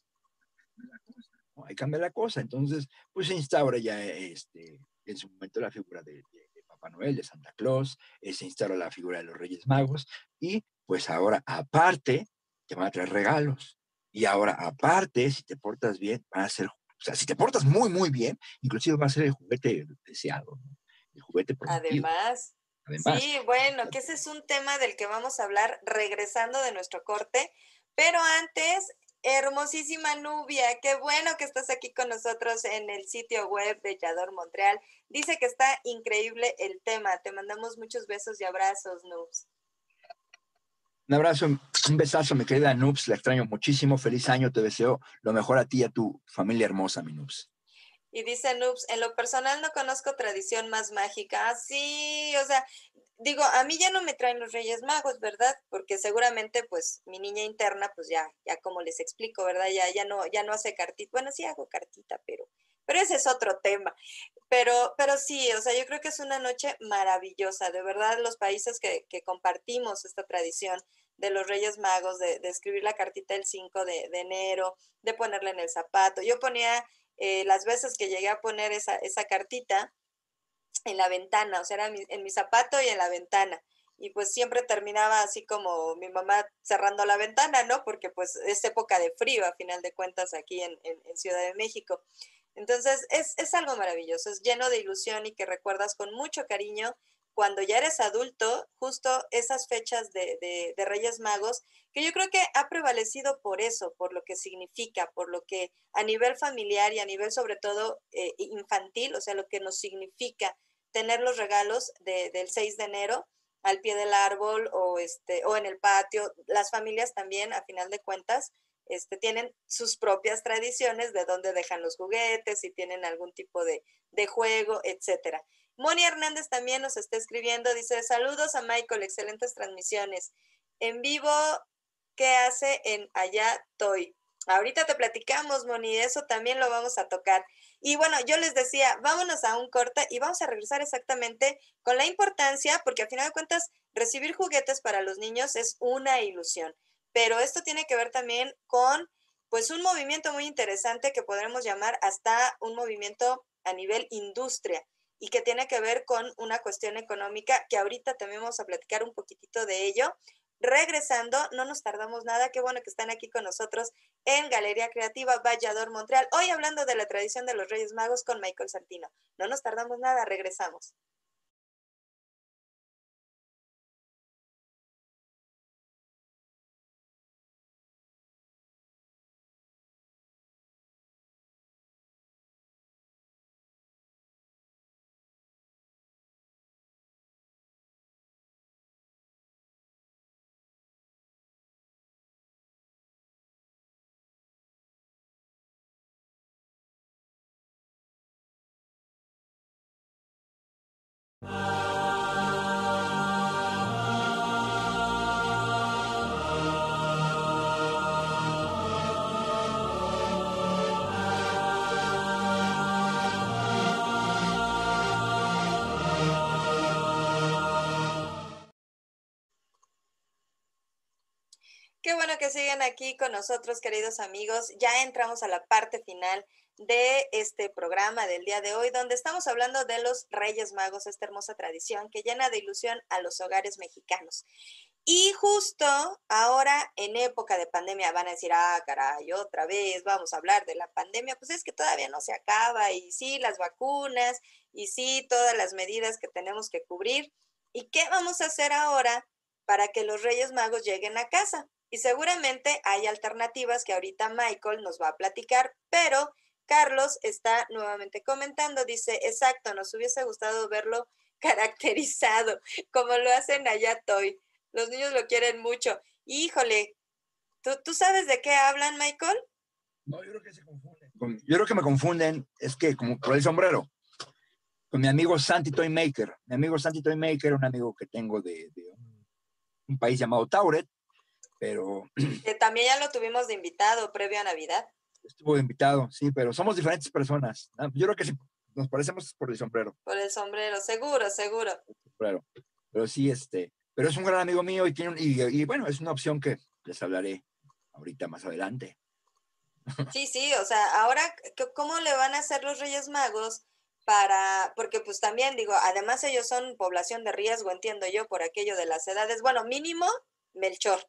Ahí cambia la cosa. Entonces, pues se instaura ya este, en su momento la figura de, Papá Noel, de Santa Claus, eh, se instaura la figura de los Reyes Magos, y pues ahora, aparte, te van a traer regalos. Y ahora, aparte, si te portas bien, va a ser, o sea, si te portas muy, muy bien, inclusive va a ser el juguete deseado, ¿no? El juguete prometido. Además, Además. Sí, bueno, que ese es un tema del que vamos a hablar regresando de nuestro corte. Pero antes, hermosísima Nubia, qué bueno que estás aquí con nosotros en el sitio web de Yador Montreal. Dice que está increíble el tema. Te mandamos muchos besos y abrazos, Nubs. Un abrazo, un besazo, mi querida Nubs, la extraño muchísimo. Feliz año, te deseo lo mejor a ti y a tu familia hermosa, mi Nubs. Y dice Nubs, en lo personal no conozco tradición más mágica. Ah, sí, o sea, digo, a mí ya no me traen los Reyes Magos, ¿verdad? Porque seguramente, pues, mi niña interna, pues ya, ya como les explico, ¿verdad? Ya, ya no, ya no hace cartita. Bueno, sí hago cartita, pero, pero ese es otro tema. Pero, pero sí, o sea, yo creo que es una noche maravillosa, de verdad, los países que, que compartimos esta tradición de los Reyes Magos, de, escribir la cartita el 5 de, de, enero, de ponerla en el zapato. Yo ponía eh, las veces que llegué a poner esa, esa cartita en la ventana, o sea, era en mi zapato y en la ventana. Y pues siempre terminaba así como mi mamá cerrando la ventana, ¿no? Porque pues es época de frío, a final de cuentas, aquí en, en Ciudad de México. Entonces, es, es, algo maravilloso, es lleno de ilusión y que recuerdas con mucho cariño cuando ya eres adulto, justo esas fechas de, de, Reyes Magos, que yo creo que ha prevalecido por eso, por lo que significa, por lo que a nivel familiar y a nivel sobre todo eh, infantil, o sea, lo que nos significa tener los regalos de, del 6 de enero al pie del árbol o, este, o en el patio. Las familias también, a final de cuentas, este, tienen sus propias tradiciones de dónde dejan los juguetes, si tienen algún tipo de, de juego, etcétera. Moni Hernández también nos está escribiendo, dice, saludos a Michael, excelentes transmisiones. En vivo, ¿qué hace en Allá Toy? Ahorita te platicamos, Moni, eso también lo vamos a tocar. Y bueno, yo les decía, vámonos a un corte y vamos a regresar exactamente con la importancia, porque al final de cuentas, recibir juguetes para los niños es una ilusión, pero esto tiene que ver también con pues un movimiento muy interesante que podremos llamar hasta un movimiento a nivel industria y que tiene que ver con una cuestión económica que ahorita también vamos a platicar un poquitito de ello. Regresando, no nos tardamos nada, qué bueno que están aquí con nosotros en Galería Creativa Vallador Montreal. Hoy hablando de la tradición de los Reyes Magos con Michael Santino. No nos tardamos nada, regresamos. Qué bueno que siguen aquí con nosotros, queridos amigos. Ya entramos a la parte final de este programa del día de hoy, donde estamos hablando de los Reyes Magos, esta hermosa tradición que llena de ilusión a los hogares mexicanos. Y justo ahora, en época de pandemia, van a decir, ah, caray, otra vez vamos a hablar de la pandemia. Pues es que todavía no se acaba, y sí, las vacunas, y sí, todas las medidas que tenemos que cubrir. ¿Y qué vamos a hacer ahora para que los Reyes Magos lleguen a casa? Y seguramente hay alternativas que ahorita Michael nos va a platicar, pero Carlos está nuevamente comentando, dice, exacto, nos hubiese gustado verlo caracterizado, como lo hacen allá Toy. Los niños lo quieren mucho. Híjole, ¿tú, sabes de qué hablan, Michael? No, yo creo que se confunden. Yo creo que me confunden, es que como por el sombrero, con mi amigo Santi Toy Maker. Mi amigo Santi Toy Maker, un amigo que tengo de, un país llamado Tauret, pero... también ya lo tuvimos de invitado previo a Navidad. Estuvo de invitado, sí, pero somos diferentes personas. Yo creo que sí, nos parecemos por el sombrero. Por el sombrero, seguro, seguro. Pero, pero sí, este, pero es un gran amigo mío y tiene y, bueno, es una opción que les hablaré ahorita más adelante. Sí, sí, o sea, ahora, ¿cómo le van a hacer los Reyes Magos para, porque pues también digo, además ellos son población de riesgo, entiendo yo, por aquello de las edades, bueno, mínimo Melchor,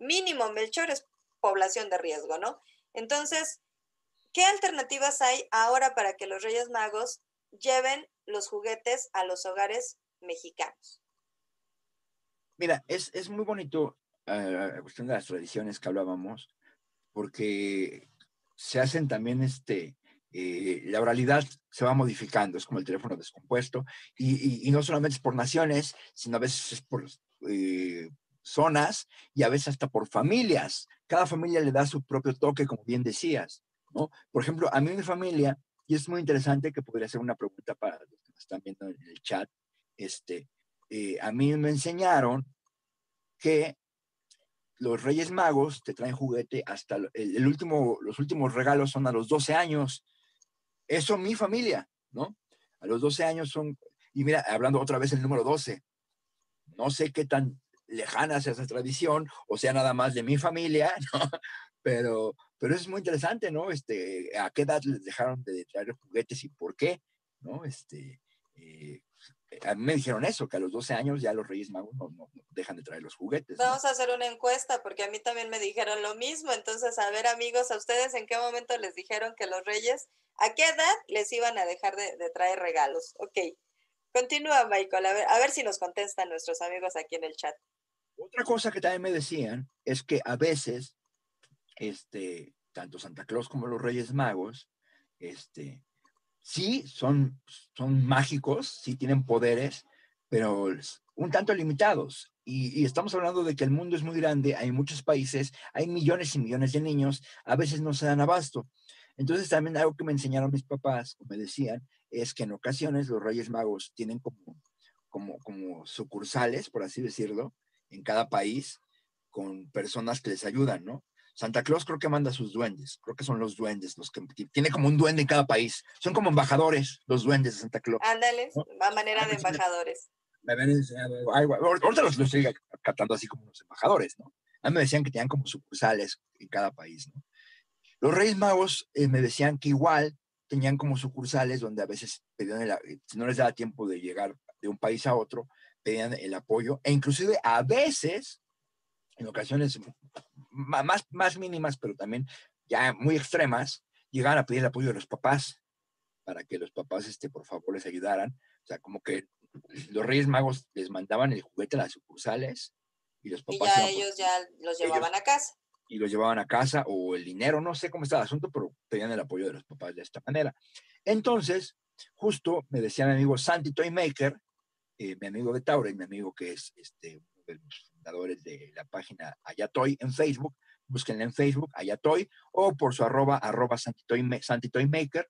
mínimo Melchor es población de riesgo, ¿no? Entonces, ¿qué alternativas hay ahora para que los Reyes Magos lleven los juguetes a los hogares mexicanos? Mira, es, muy bonito eh, la cuestión de las tradiciones que hablábamos, porque se hacen también este, eh, la oralidad se va modificando, es como el teléfono descompuesto, y, no solamente es por naciones, sino a veces es por eh, zonas y a veces hasta por familias. Cada familia le da su propio toque, como bien decías, ¿no? Por ejemplo, a mí mi familia, y es muy interesante que podría ser una pregunta para los que están viendo en el chat, este, eh, a mí me enseñaron que los Reyes Magos te traen juguete hasta el, último, los últimos regalos son a los 12 años. Eso mi familia, ¿no? A los 12 años son, y mira, hablando otra vez el número 12, no sé qué tan lejanas a esa tradición, o sea, nada más de mi familia, ¿no? Pero, pero es muy interesante, ¿no? Este, ¿A qué edad les dejaron de traer juguetes y por qué? ¿No? Este, eh, a mí me dijeron eso, que a los 12 años ya los Reyes Magos no, dejan de traer los juguetes. Vamos a hacer una encuesta, porque a mí también me dijeron lo mismo. Entonces, a ver, amigos, ¿a ustedes en qué momento les dijeron que los Reyes, a qué edad les iban a dejar de, traer regalos? Ok. Continúa, Michael, a ver, a ver si nos contestan nuestros amigos aquí en el chat. Otra cosa que también me decían es que a veces, este, tanto Santa Claus como los Reyes Magos, este, sí son, son mágicos, sí tienen poderes, pero un tanto limitados. Y, estamos hablando de que el mundo es muy grande, hay muchos países, hay millones y millones de niños, a veces no se dan abasto. Entonces también algo que me enseñaron mis papás, o me decían, es que en ocasiones los Reyes Magos tienen como, como, como sucursales, por así decirlo, en cada país con personas que les ayudan, ¿no? Santa Claus creo que manda sus duendes, creo que son los duendes, los que tiene como un duende en cada país. Son como embajadores, los duendes de Santa Claus. Ándale, a manera de embajadores. Me habían enseñado, ahorita los, los estoy captando así como los embajadores, ¿no? A mí me decían que tenían como sucursales en cada país, ¿no? Los Reyes Magos eh, me decían que igual tenían como sucursales donde a veces pedían, el, si no les daba tiempo de llegar de un país a otro, pedían el apoyo e inclusive a veces, en ocasiones más, más mínimas, pero también ya muy extremas, llegaban a pedir el apoyo de los papás para que los papás, este, por favor, les ayudaran. O sea, como que los Reyes Magos les mandaban el juguete a las sucursales y los papás... Y ya ellos ya los llevaban a casa y los llevaban a casa o el dinero, no sé cómo está el asunto, pero tenían el apoyo de los papás de esta manera. Entonces, justo me decía mi amigo Santi Toymaker, eh, mi amigo de Taure, mi amigo que es este, uno de los fundadores de la página Ayatoy en Facebook, búsquenle en Facebook, Ayatoy, o por su arroba, arroba Santi Toymaker.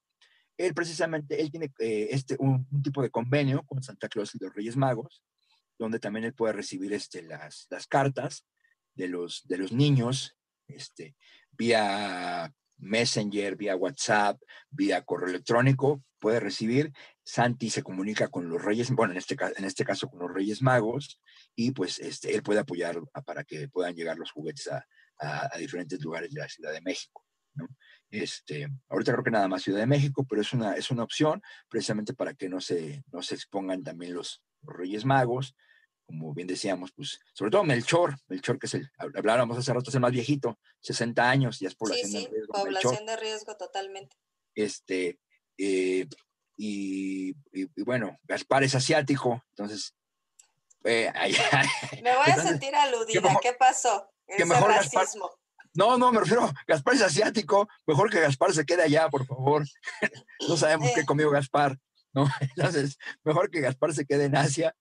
Él precisamente, él tiene eh, este, un, tipo de convenio con Santa Claus y los Reyes Magos, donde también él puede recibir este, las, las cartas de los, de los niños este, vía Messenger, vía WhatsApp, vía correo electrónico, puede recibir. Santi se comunica con los Reyes, bueno, en este, en este caso con los Reyes Magos, y pues este, él puede apoyar para que puedan llegar los juguetes a, diferentes lugares de la Ciudad de México. Este, ahorita creo que nada más Ciudad de México, pero es una, es una opción precisamente para que no se, no se expongan también los Reyes Magos como bien decíamos, pues, sobre todo Melchor, Melchor que es el, hablábamos hace rato, es el más viejito, 60 años, ya es población de riesgo. población de riesgo totalmente. Este, eh, y, bueno, Gaspar es asiático, entonces... Eh, me voy a sentir aludida, ¿qué pasó? Que mejor racismo. no, no, me refiero, Gaspar es asiático, mejor que Gaspar se quede allá, por favor. no sabemos qué eh. comió Gaspar, ¿no? Entonces, mejor que Gaspar se quede en Asia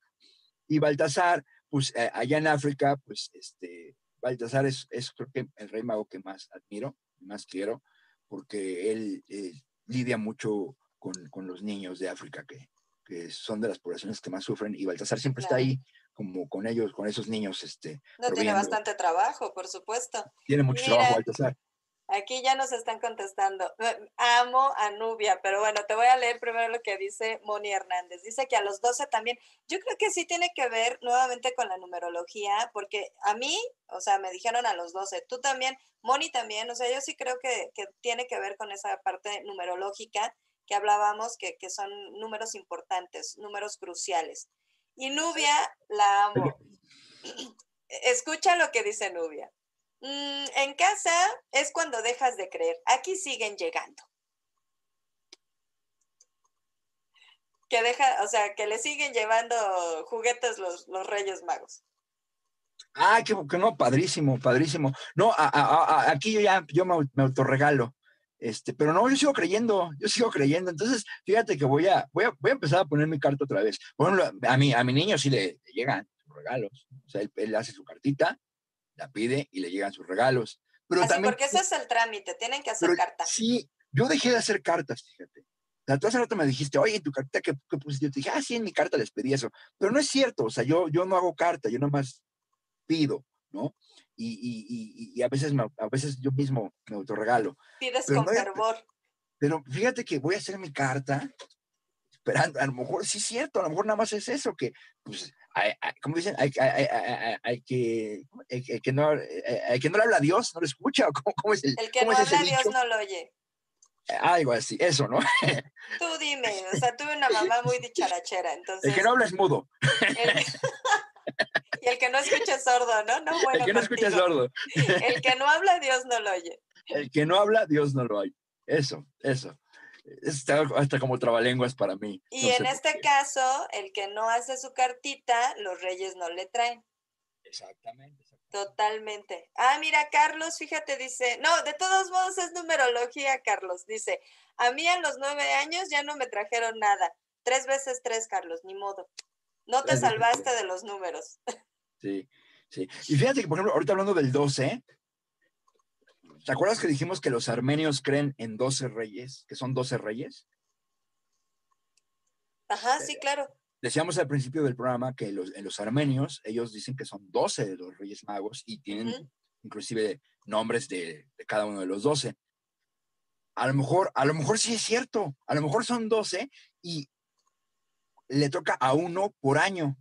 y Baltasar, pues eh, allá en África, pues este, Baltasar es, es, creo que el rey mago que más admiro, más quiero, porque él eh, lidia mucho con, con, los niños de África, que, que, son de las poblaciones que más sufren, y Baltasar siempre está ahí como con ellos, con esos niños. Este, no tiene bastante trabajo, por supuesto. Tiene mucho trabajo Baltasar. Aquí ya nos están contestando. Amo a Nubia, pero bueno, te voy a leer primero lo que dice Moni Hernández. Dice que a los 12 también. Yo creo que sí tiene que ver nuevamente con la numerología, porque a mí, o sea, me dijeron a los 12, tú también, Moni también, o sea, yo sí creo que, tiene que ver con esa parte numerológica que hablábamos, que, que son números importantes, números cruciales. Y Nubia, la amo. Escucha lo que dice Nubia. Mm, en casa es cuando dejas de creer. Aquí siguen llegando. Que deja, o sea, que le siguen llevando juguetes los, los Reyes Magos. Ah, que, no, padrísimo, padrísimo. No, aquí yo ya yo me, me, autorregalo. Este, pero no, yo sigo creyendo, yo sigo creyendo. Entonces, fíjate que voy a, voy a, voy a empezar a poner mi carta otra vez. Por ejemplo, a mi, a mi niño sí le, llegan regalos. O sea, él, él, hace su cartita la pide y le llegan sus regalos. Pero Así, también, porque ese es el trámite, tienen que hacer cartas. Sí, yo dejé de hacer cartas, fíjate. tú hace rato me dijiste, oye, tu carta, ¿qué, pusiste? Yo te dije, ah, sí, en mi carta les pedí eso. Pero no es cierto, o sea, yo, yo no hago carta, yo nomás pido, ¿no? Y, y, y, a, veces a veces yo mismo me autorregalo. Pides con fervor. Pero fíjate que voy a hacer mi carta, esperando, a lo mejor sí es cierto, a lo mejor nada más es eso, que pues como dicen, hay, hay, que, el, que no, el que no le habla a Dios no lo escucha. ¿Cómo, cómo es el, el que no habla a Dios no lo oye. Algo así, eso, ¿no? Tú dime, o sea, tuve una mamá muy dicharachera, entonces... El que no habla es mudo. y el que no escucha es sordo, ¿no? no bueno el que no escucha es sordo. El que no habla, Dios no lo oye. El que no habla, Dios no lo oye. Eso, eso está hasta como trabalenguas para mí. Y en este caso, el que no hace su cartita, los reyes no le traen. Exactamente, Totalmente. Ah, mira, Carlos, fíjate, dice, no, de todos modos es numerología, Carlos. Dice, a mí a los nueve años ya no me trajeron nada. Tres veces tres, Carlos, ni modo. No te salvaste de los números. Sí, sí. Y fíjate que, por ejemplo, ahorita hablando del 12, ¿Te acuerdas que dijimos que los armenios creen en 12 reyes, que son 12 reyes? Ajá, sí, claro. Decíamos al principio del programa que los, en los armenios ellos dicen que son 12 de los reyes magos y tienen inclusive nombres de, de cada uno de los 12. A lo mejor, a lo mejor sí es cierto, a lo mejor son 12 y le toca a uno por año.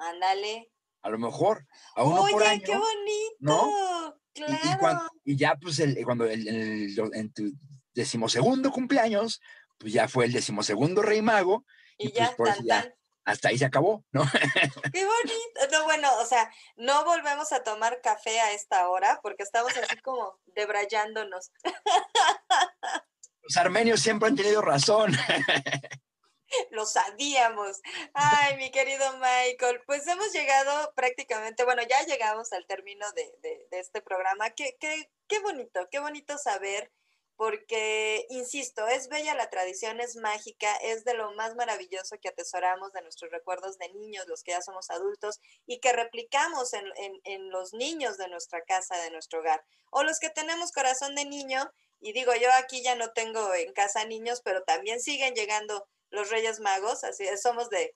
Ándale. A lo mejor, a uno por Oye, año. qué bonito. ¿no? Y- Claro. Y, cuan- y ya, pues, el, cuando el, el- en tu decimosegundo cumpleaños, pues ya fue el decimosegundo rey mago, Y, y pues ya, por eso tan, ya. tan. hasta ahí se acabó, ¿no? Qué bonito. No, bueno, o sea, no volvemos a tomar café a esta hora porque estamos así como debrayándonos. Los armenios siempre han tenido razón. Lo sabíamos. Ay, mi querido Michael, pues hemos llegado prácticamente, bueno, ya llegamos al término de, de- de este programa. Qué, qué, qué bonito, qué bonito saber, porque, insisto, es bella la tradición, es mágica, es de lo más maravilloso que atesoramos de nuestros recuerdos de niños, los que ya somos adultos, y que replicamos en, en- en los niños de nuestra casa, de nuestro hogar, o los que tenemos corazón de niño. Y digo, yo aquí ya no tengo en casa niños, pero también siguen llegando los Reyes Magos, así es, somos de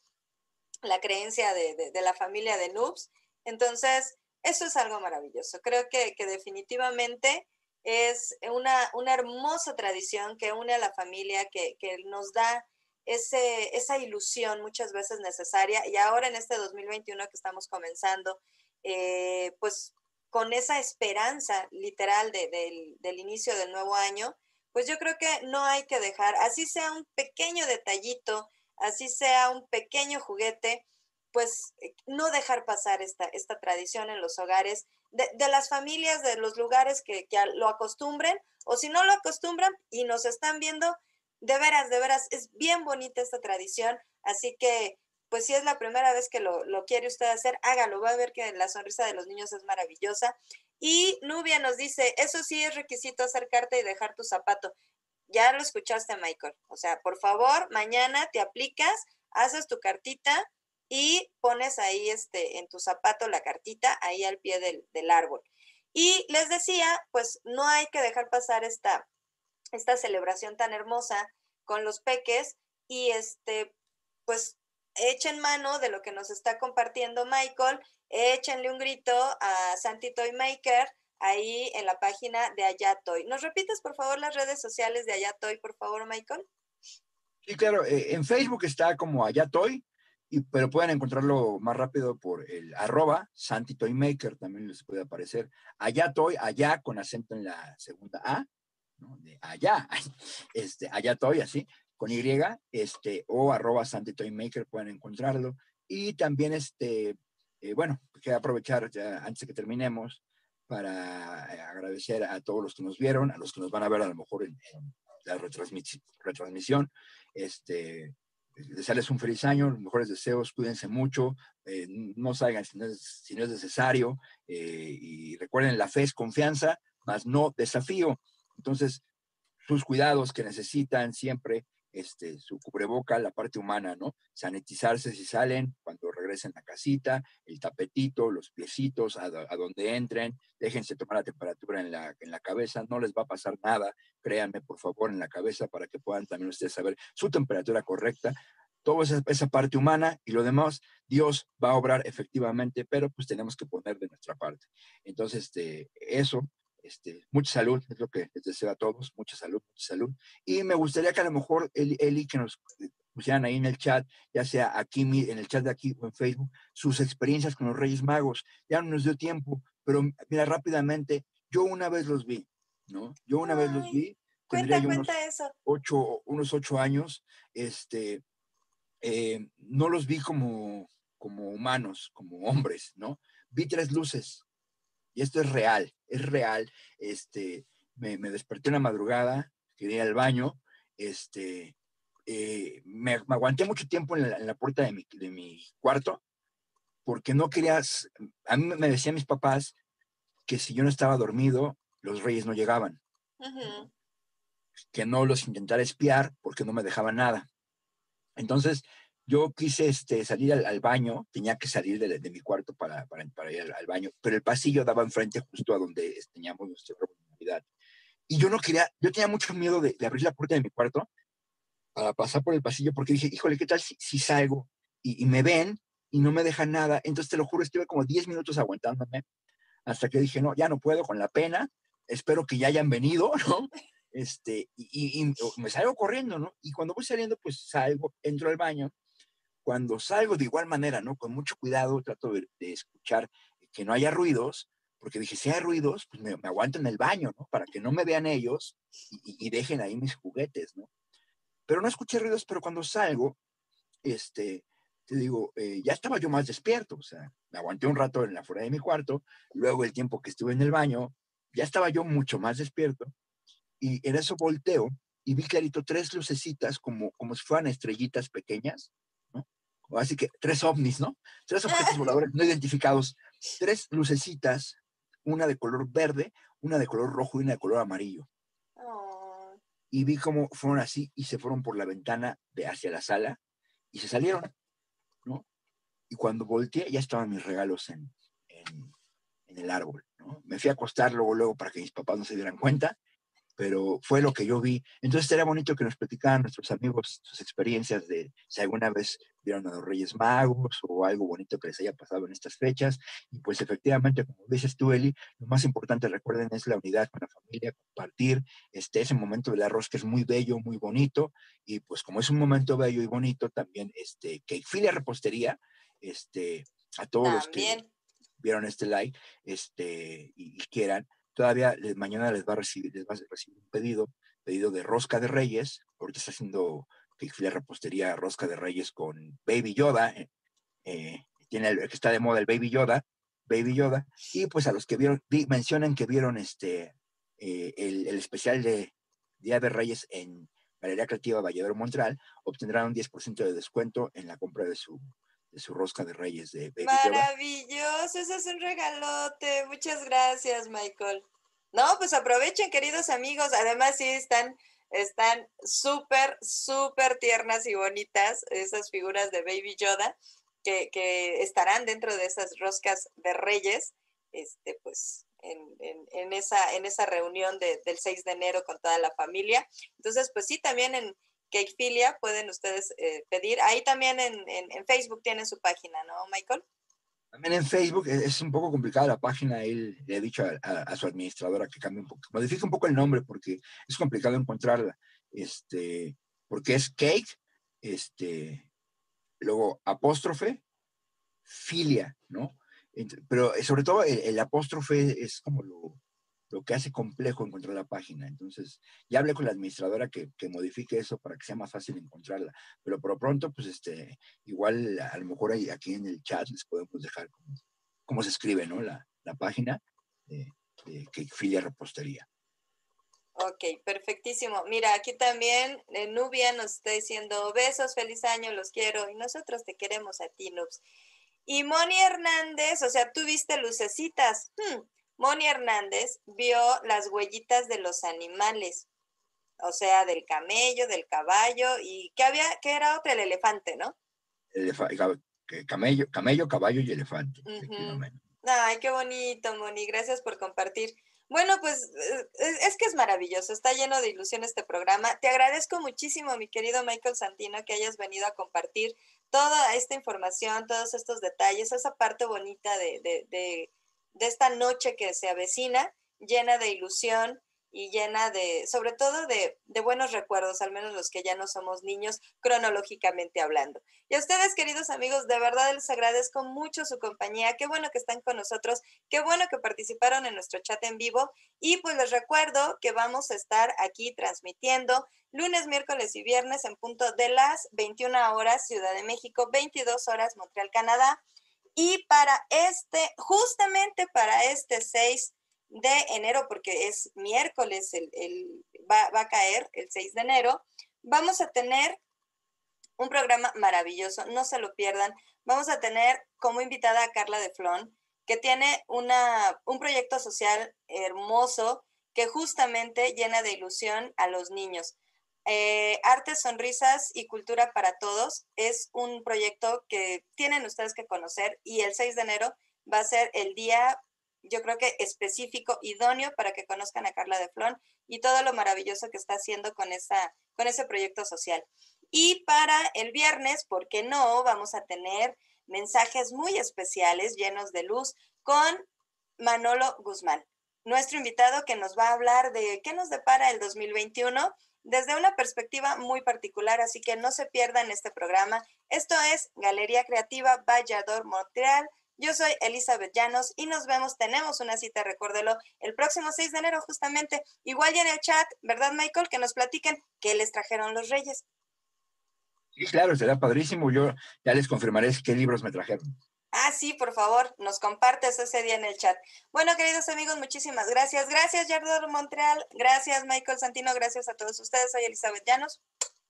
la creencia de, la familia de Noobs. Entonces, eso es algo maravilloso. Creo que, definitivamente es una, hermosa tradición que une a la familia, que, nos da esa ilusión muchas veces necesaria. Y ahora en este 2021 que estamos comenzando, eh, pues con esa esperanza literal de- del, del inicio del nuevo año, pues yo creo que no hay que dejar, así sea un pequeño detallito, así sea un pequeño juguete, pues eh, no dejar pasar esta, esta tradición en los hogares de, de las familias, de los lugares que, lo acostumbren, o si no lo acostumbran y nos están viendo, de veras, de veras, es bien bonita esta tradición, así que pues si es la primera vez que lo, lo quiere usted hacer, hágalo, va a ver que la sonrisa de los niños es maravillosa. Y Nubia nos dice, eso sí es requisito acercarte y dejar tu zapato. Ya lo escuchaste, Michael. O sea, por favor, mañana te aplicas, haces tu cartita y pones ahí este, en tu zapato la cartita, ahí al pie del, del árbol. Y les decía, pues no hay que dejar pasar esta, esta celebración tan hermosa con los peques y este, pues echen mano de lo que nos está compartiendo Michael, échenle un grito a Santi Toy Maker ahí en la página de Ayatoy. ¿Nos repites, por favor, las redes sociales de Ayatoy, por favor, Michael? Sí, claro, eh, en Facebook está como estoy, y, pero pueden encontrarlo más rápido por el arroba Santi Toy Maker, también les puede aparecer. Estoy, allá con acento en la segunda A, ¿no? de allá, este, allá estoy, así, con Y, este, o arroba Santi Toy Maker, pueden encontrarlo. Y también, este, eh, bueno, quiero aprovechar ya antes de que terminemos para eh, agradecer a todos los que nos vieron, a los que nos van a ver a lo mejor en, en la retransmisi- retransmisión. Este, desearles un feliz año, los mejores deseos, cuídense mucho, eh, no salgan si no es, si no es necesario, eh, y recuerden, la fe es confianza, más no desafío. Entonces, sus cuidados que necesitan siempre, este, su cubreboca, la parte humana, ¿no? Sanitizarse si salen, cuando regresen a casita, el tapetito, los piecitos, a, a donde entren, déjense tomar la temperatura en la, en la cabeza, no les va a pasar nada, créanme por favor en la cabeza para que puedan también ustedes saber su temperatura correcta, toda esa, esa parte humana y lo demás, Dios va a obrar efectivamente, pero pues tenemos que poner de nuestra parte. Entonces, este, eso, este, mucha salud, es lo que les deseo a todos, mucha salud, mucha salud. Y me gustaría que a lo mejor Eli, Eli, que nos pusieran ahí en el chat, ya sea aquí en el chat de aquí o en Facebook, sus experiencias con los Reyes Magos. Ya no nos dio tiempo, pero mira, rápidamente, yo una vez los vi, ¿no? Yo una vez los vi, Cuenta, yo unos cuenta eso. ocho, unos ocho años, este, eh, no los vi como, como humanos, como hombres, ¿no? Vi tres luces. Y esto es real, es real. Este, me, me desperté una madrugada, quería ir al baño, este, eh, me, me aguanté mucho tiempo en la, en la puerta de mi, de mi cuarto, porque no querías, a mí me decían mis papás que si yo no estaba dormido, los reyes no llegaban que no los intentara espiar porque no me dejaban nada. Entonces, yo quise este, salir al, al baño, tenía que salir de, de mi cuarto para, para, para ir al, al baño, pero el pasillo daba enfrente justo a donde teníamos de Navidad. Y yo no quería, yo tenía mucho miedo de, de abrir la puerta de mi cuarto para pasar por el pasillo porque dije, híjole, ¿qué tal si, si salgo y, y me ven y no me dejan nada? Entonces, te lo juro, estuve como 10 minutos aguantándome hasta que dije, no, ya no puedo con la pena, espero que ya hayan venido, ¿no? Este, y, y me salgo corriendo, ¿no? Y cuando voy saliendo, pues salgo, entro al baño. Cuando salgo de igual manera, ¿no? Con mucho cuidado, trato de, de escuchar que no haya ruidos, porque dije, si hay ruidos, pues me, me, aguanto en el baño, ¿no? Para que no me vean ellos y, y, dejen ahí mis juguetes, ¿no? Pero no escuché ruidos, pero cuando salgo, este, te digo, eh, ya estaba yo más despierto, o sea, me aguanté un rato en la fuera de mi cuarto, luego el tiempo que estuve en el baño, ya estaba yo mucho más despierto, y en eso volteo y vi clarito tres lucecitas como, como si fueran estrellitas pequeñas. Así que tres ovnis, ¿no? Tres objetos voladores no identificados, tres lucecitas, una de color verde, una de color rojo y una de color amarillo. Oh. Y vi cómo fueron así y se fueron por la ventana de hacia la sala y se salieron. ¿no? Y cuando volteé ya estaban mis regalos en, en, en, el árbol, ¿no? Me fui a acostar luego, luego para que mis papás no se dieran cuenta, pero fue lo que yo vi. Entonces sería bonito que nos platicaran nuestros amigos sus experiencias de si alguna vez vieron a los Reyes Magos o algo bonito que les haya pasado en estas fechas. Y pues efectivamente, como dices tú, Eli, lo más importante, recuerden, es la unidad con la familia, compartir este, ese momento del arroz que es muy bello, muy bonito. Y pues como es un momento bello y bonito, también este, que Filia Repostería, este, a todos también. los que vieron este like este, y, y quieran, todavía les, mañana les va a recibir, les va a recibir un pedido, pedido de rosca de reyes, ahorita está haciendo la repostería rosca de reyes con Baby Yoda, eh, eh, tiene el que está de moda el Baby Yoda, Baby Yoda, y pues a los que vieron, vi, mencionan que vieron este, eh, el, el, especial de Día de Reyes en Galería Creativa Valladolid Montreal, obtendrán un 10% de descuento en la compra de su, su rosca de reyes de Baby Maravilloso, eso es un regalote. Muchas gracias, Michael. No, pues aprovechen, queridos amigos. Además, sí, están están súper, súper tiernas y bonitas esas figuras de Baby Yoda que, que, estarán dentro de esas roscas de reyes, este, pues, en, en, en esa, en esa reunión de, del 6 de enero con toda la familia. Entonces, pues sí, también en, Cakefilia pueden ustedes eh, pedir. Ahí también en, en, Facebook tienen su página, ¿no, Michael? También en Facebook es un poco complicada la página. Él le ha dicho a, su administradora que cambie un poco, modifique un poco el nombre porque es complicado encontrarla. Este, porque es cake, este, luego apóstrofe, filia, ¿no? Pero sobre todo el, el apóstrofe es como lo, lo que hace complejo encontrar la página. Entonces, ya hablé con la administradora que, que, modifique eso para que sea más fácil encontrarla. Pero por lo pronto, pues este, igual a lo mejor aquí en el chat les podemos dejar cómo, cómo se escribe, ¿no? La, la página de, de que filia repostería. Ok, perfectísimo. Mira, aquí también eh, Nubia nos está diciendo besos, feliz año, los quiero y nosotros te queremos a ti, Nubs. Y Moni Hernández, o sea, tú viste lucecitas. Hmm, Moni Hernández vio las huellitas de los animales, o sea, del camello, del caballo y que había, que era otra, el elefante, ¿no? Elefa camello, camello, caballo y elefante. Uh -huh. Ay, qué bonito, Moni, gracias por compartir. Bueno, pues es que es maravilloso, está lleno de ilusión este programa. Te agradezco muchísimo, mi querido Michael Santino, que hayas venido a compartir toda esta información, todos estos detalles, esa parte bonita de, de, de de esta noche que se avecina, llena de ilusión y llena de, sobre todo de, de, buenos recuerdos, al menos los que ya no somos niños, cronológicamente hablando. Y a ustedes, queridos amigos, de verdad les agradezco mucho su compañía. Qué bueno que están con nosotros, qué bueno que participaron en nuestro chat en vivo. Y pues les recuerdo que vamos a estar aquí transmitiendo lunes, miércoles y viernes en punto de las 21 horas Ciudad de México, 22 horas Montreal, Canadá. Y para este, justamente para este 6 de enero, porque es miércoles, el, va, va, a caer el 6 de enero, vamos a tener un programa maravilloso, no se lo pierdan. Vamos a tener como invitada a Carla de Flon, que tiene una, un proyecto social hermoso que justamente llena de ilusión a los niños. Eh, Artes, Sonrisas y Cultura para Todos es un proyecto que tienen ustedes que conocer y el 6 de enero va a ser el día, yo creo que específico, idóneo para que conozcan a Carla de Flon y todo lo maravilloso que está haciendo con, esa, con ese proyecto social. Y para el viernes, ¿por qué no? Vamos a tener mensajes muy especiales, llenos de luz, con Manolo Guzmán, nuestro invitado que nos va a hablar de qué nos depara el 2021 desde una perspectiva muy particular, así que no se pierdan este programa. Esto es Galería Creativa Vallador Montreal. Yo soy Elizabeth Llanos y nos vemos, tenemos una cita, recuérdelo, el próximo 6 de enero justamente. Igual ya en el chat, ¿verdad Michael? Que nos platiquen qué les trajeron los reyes. Sí, claro, será padrísimo. Yo ya les confirmaré qué libros me trajeron. Ah, sí, por favor, nos compartes ese día en el chat. Bueno, queridos amigos, muchísimas gracias. Gracias, Yardor Montreal. Gracias, Michael Santino. Gracias a todos ustedes. Soy Elizabeth Llanos.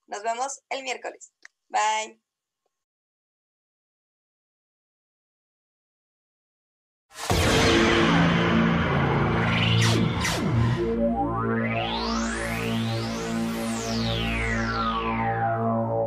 Nos vemos el miércoles. Bye.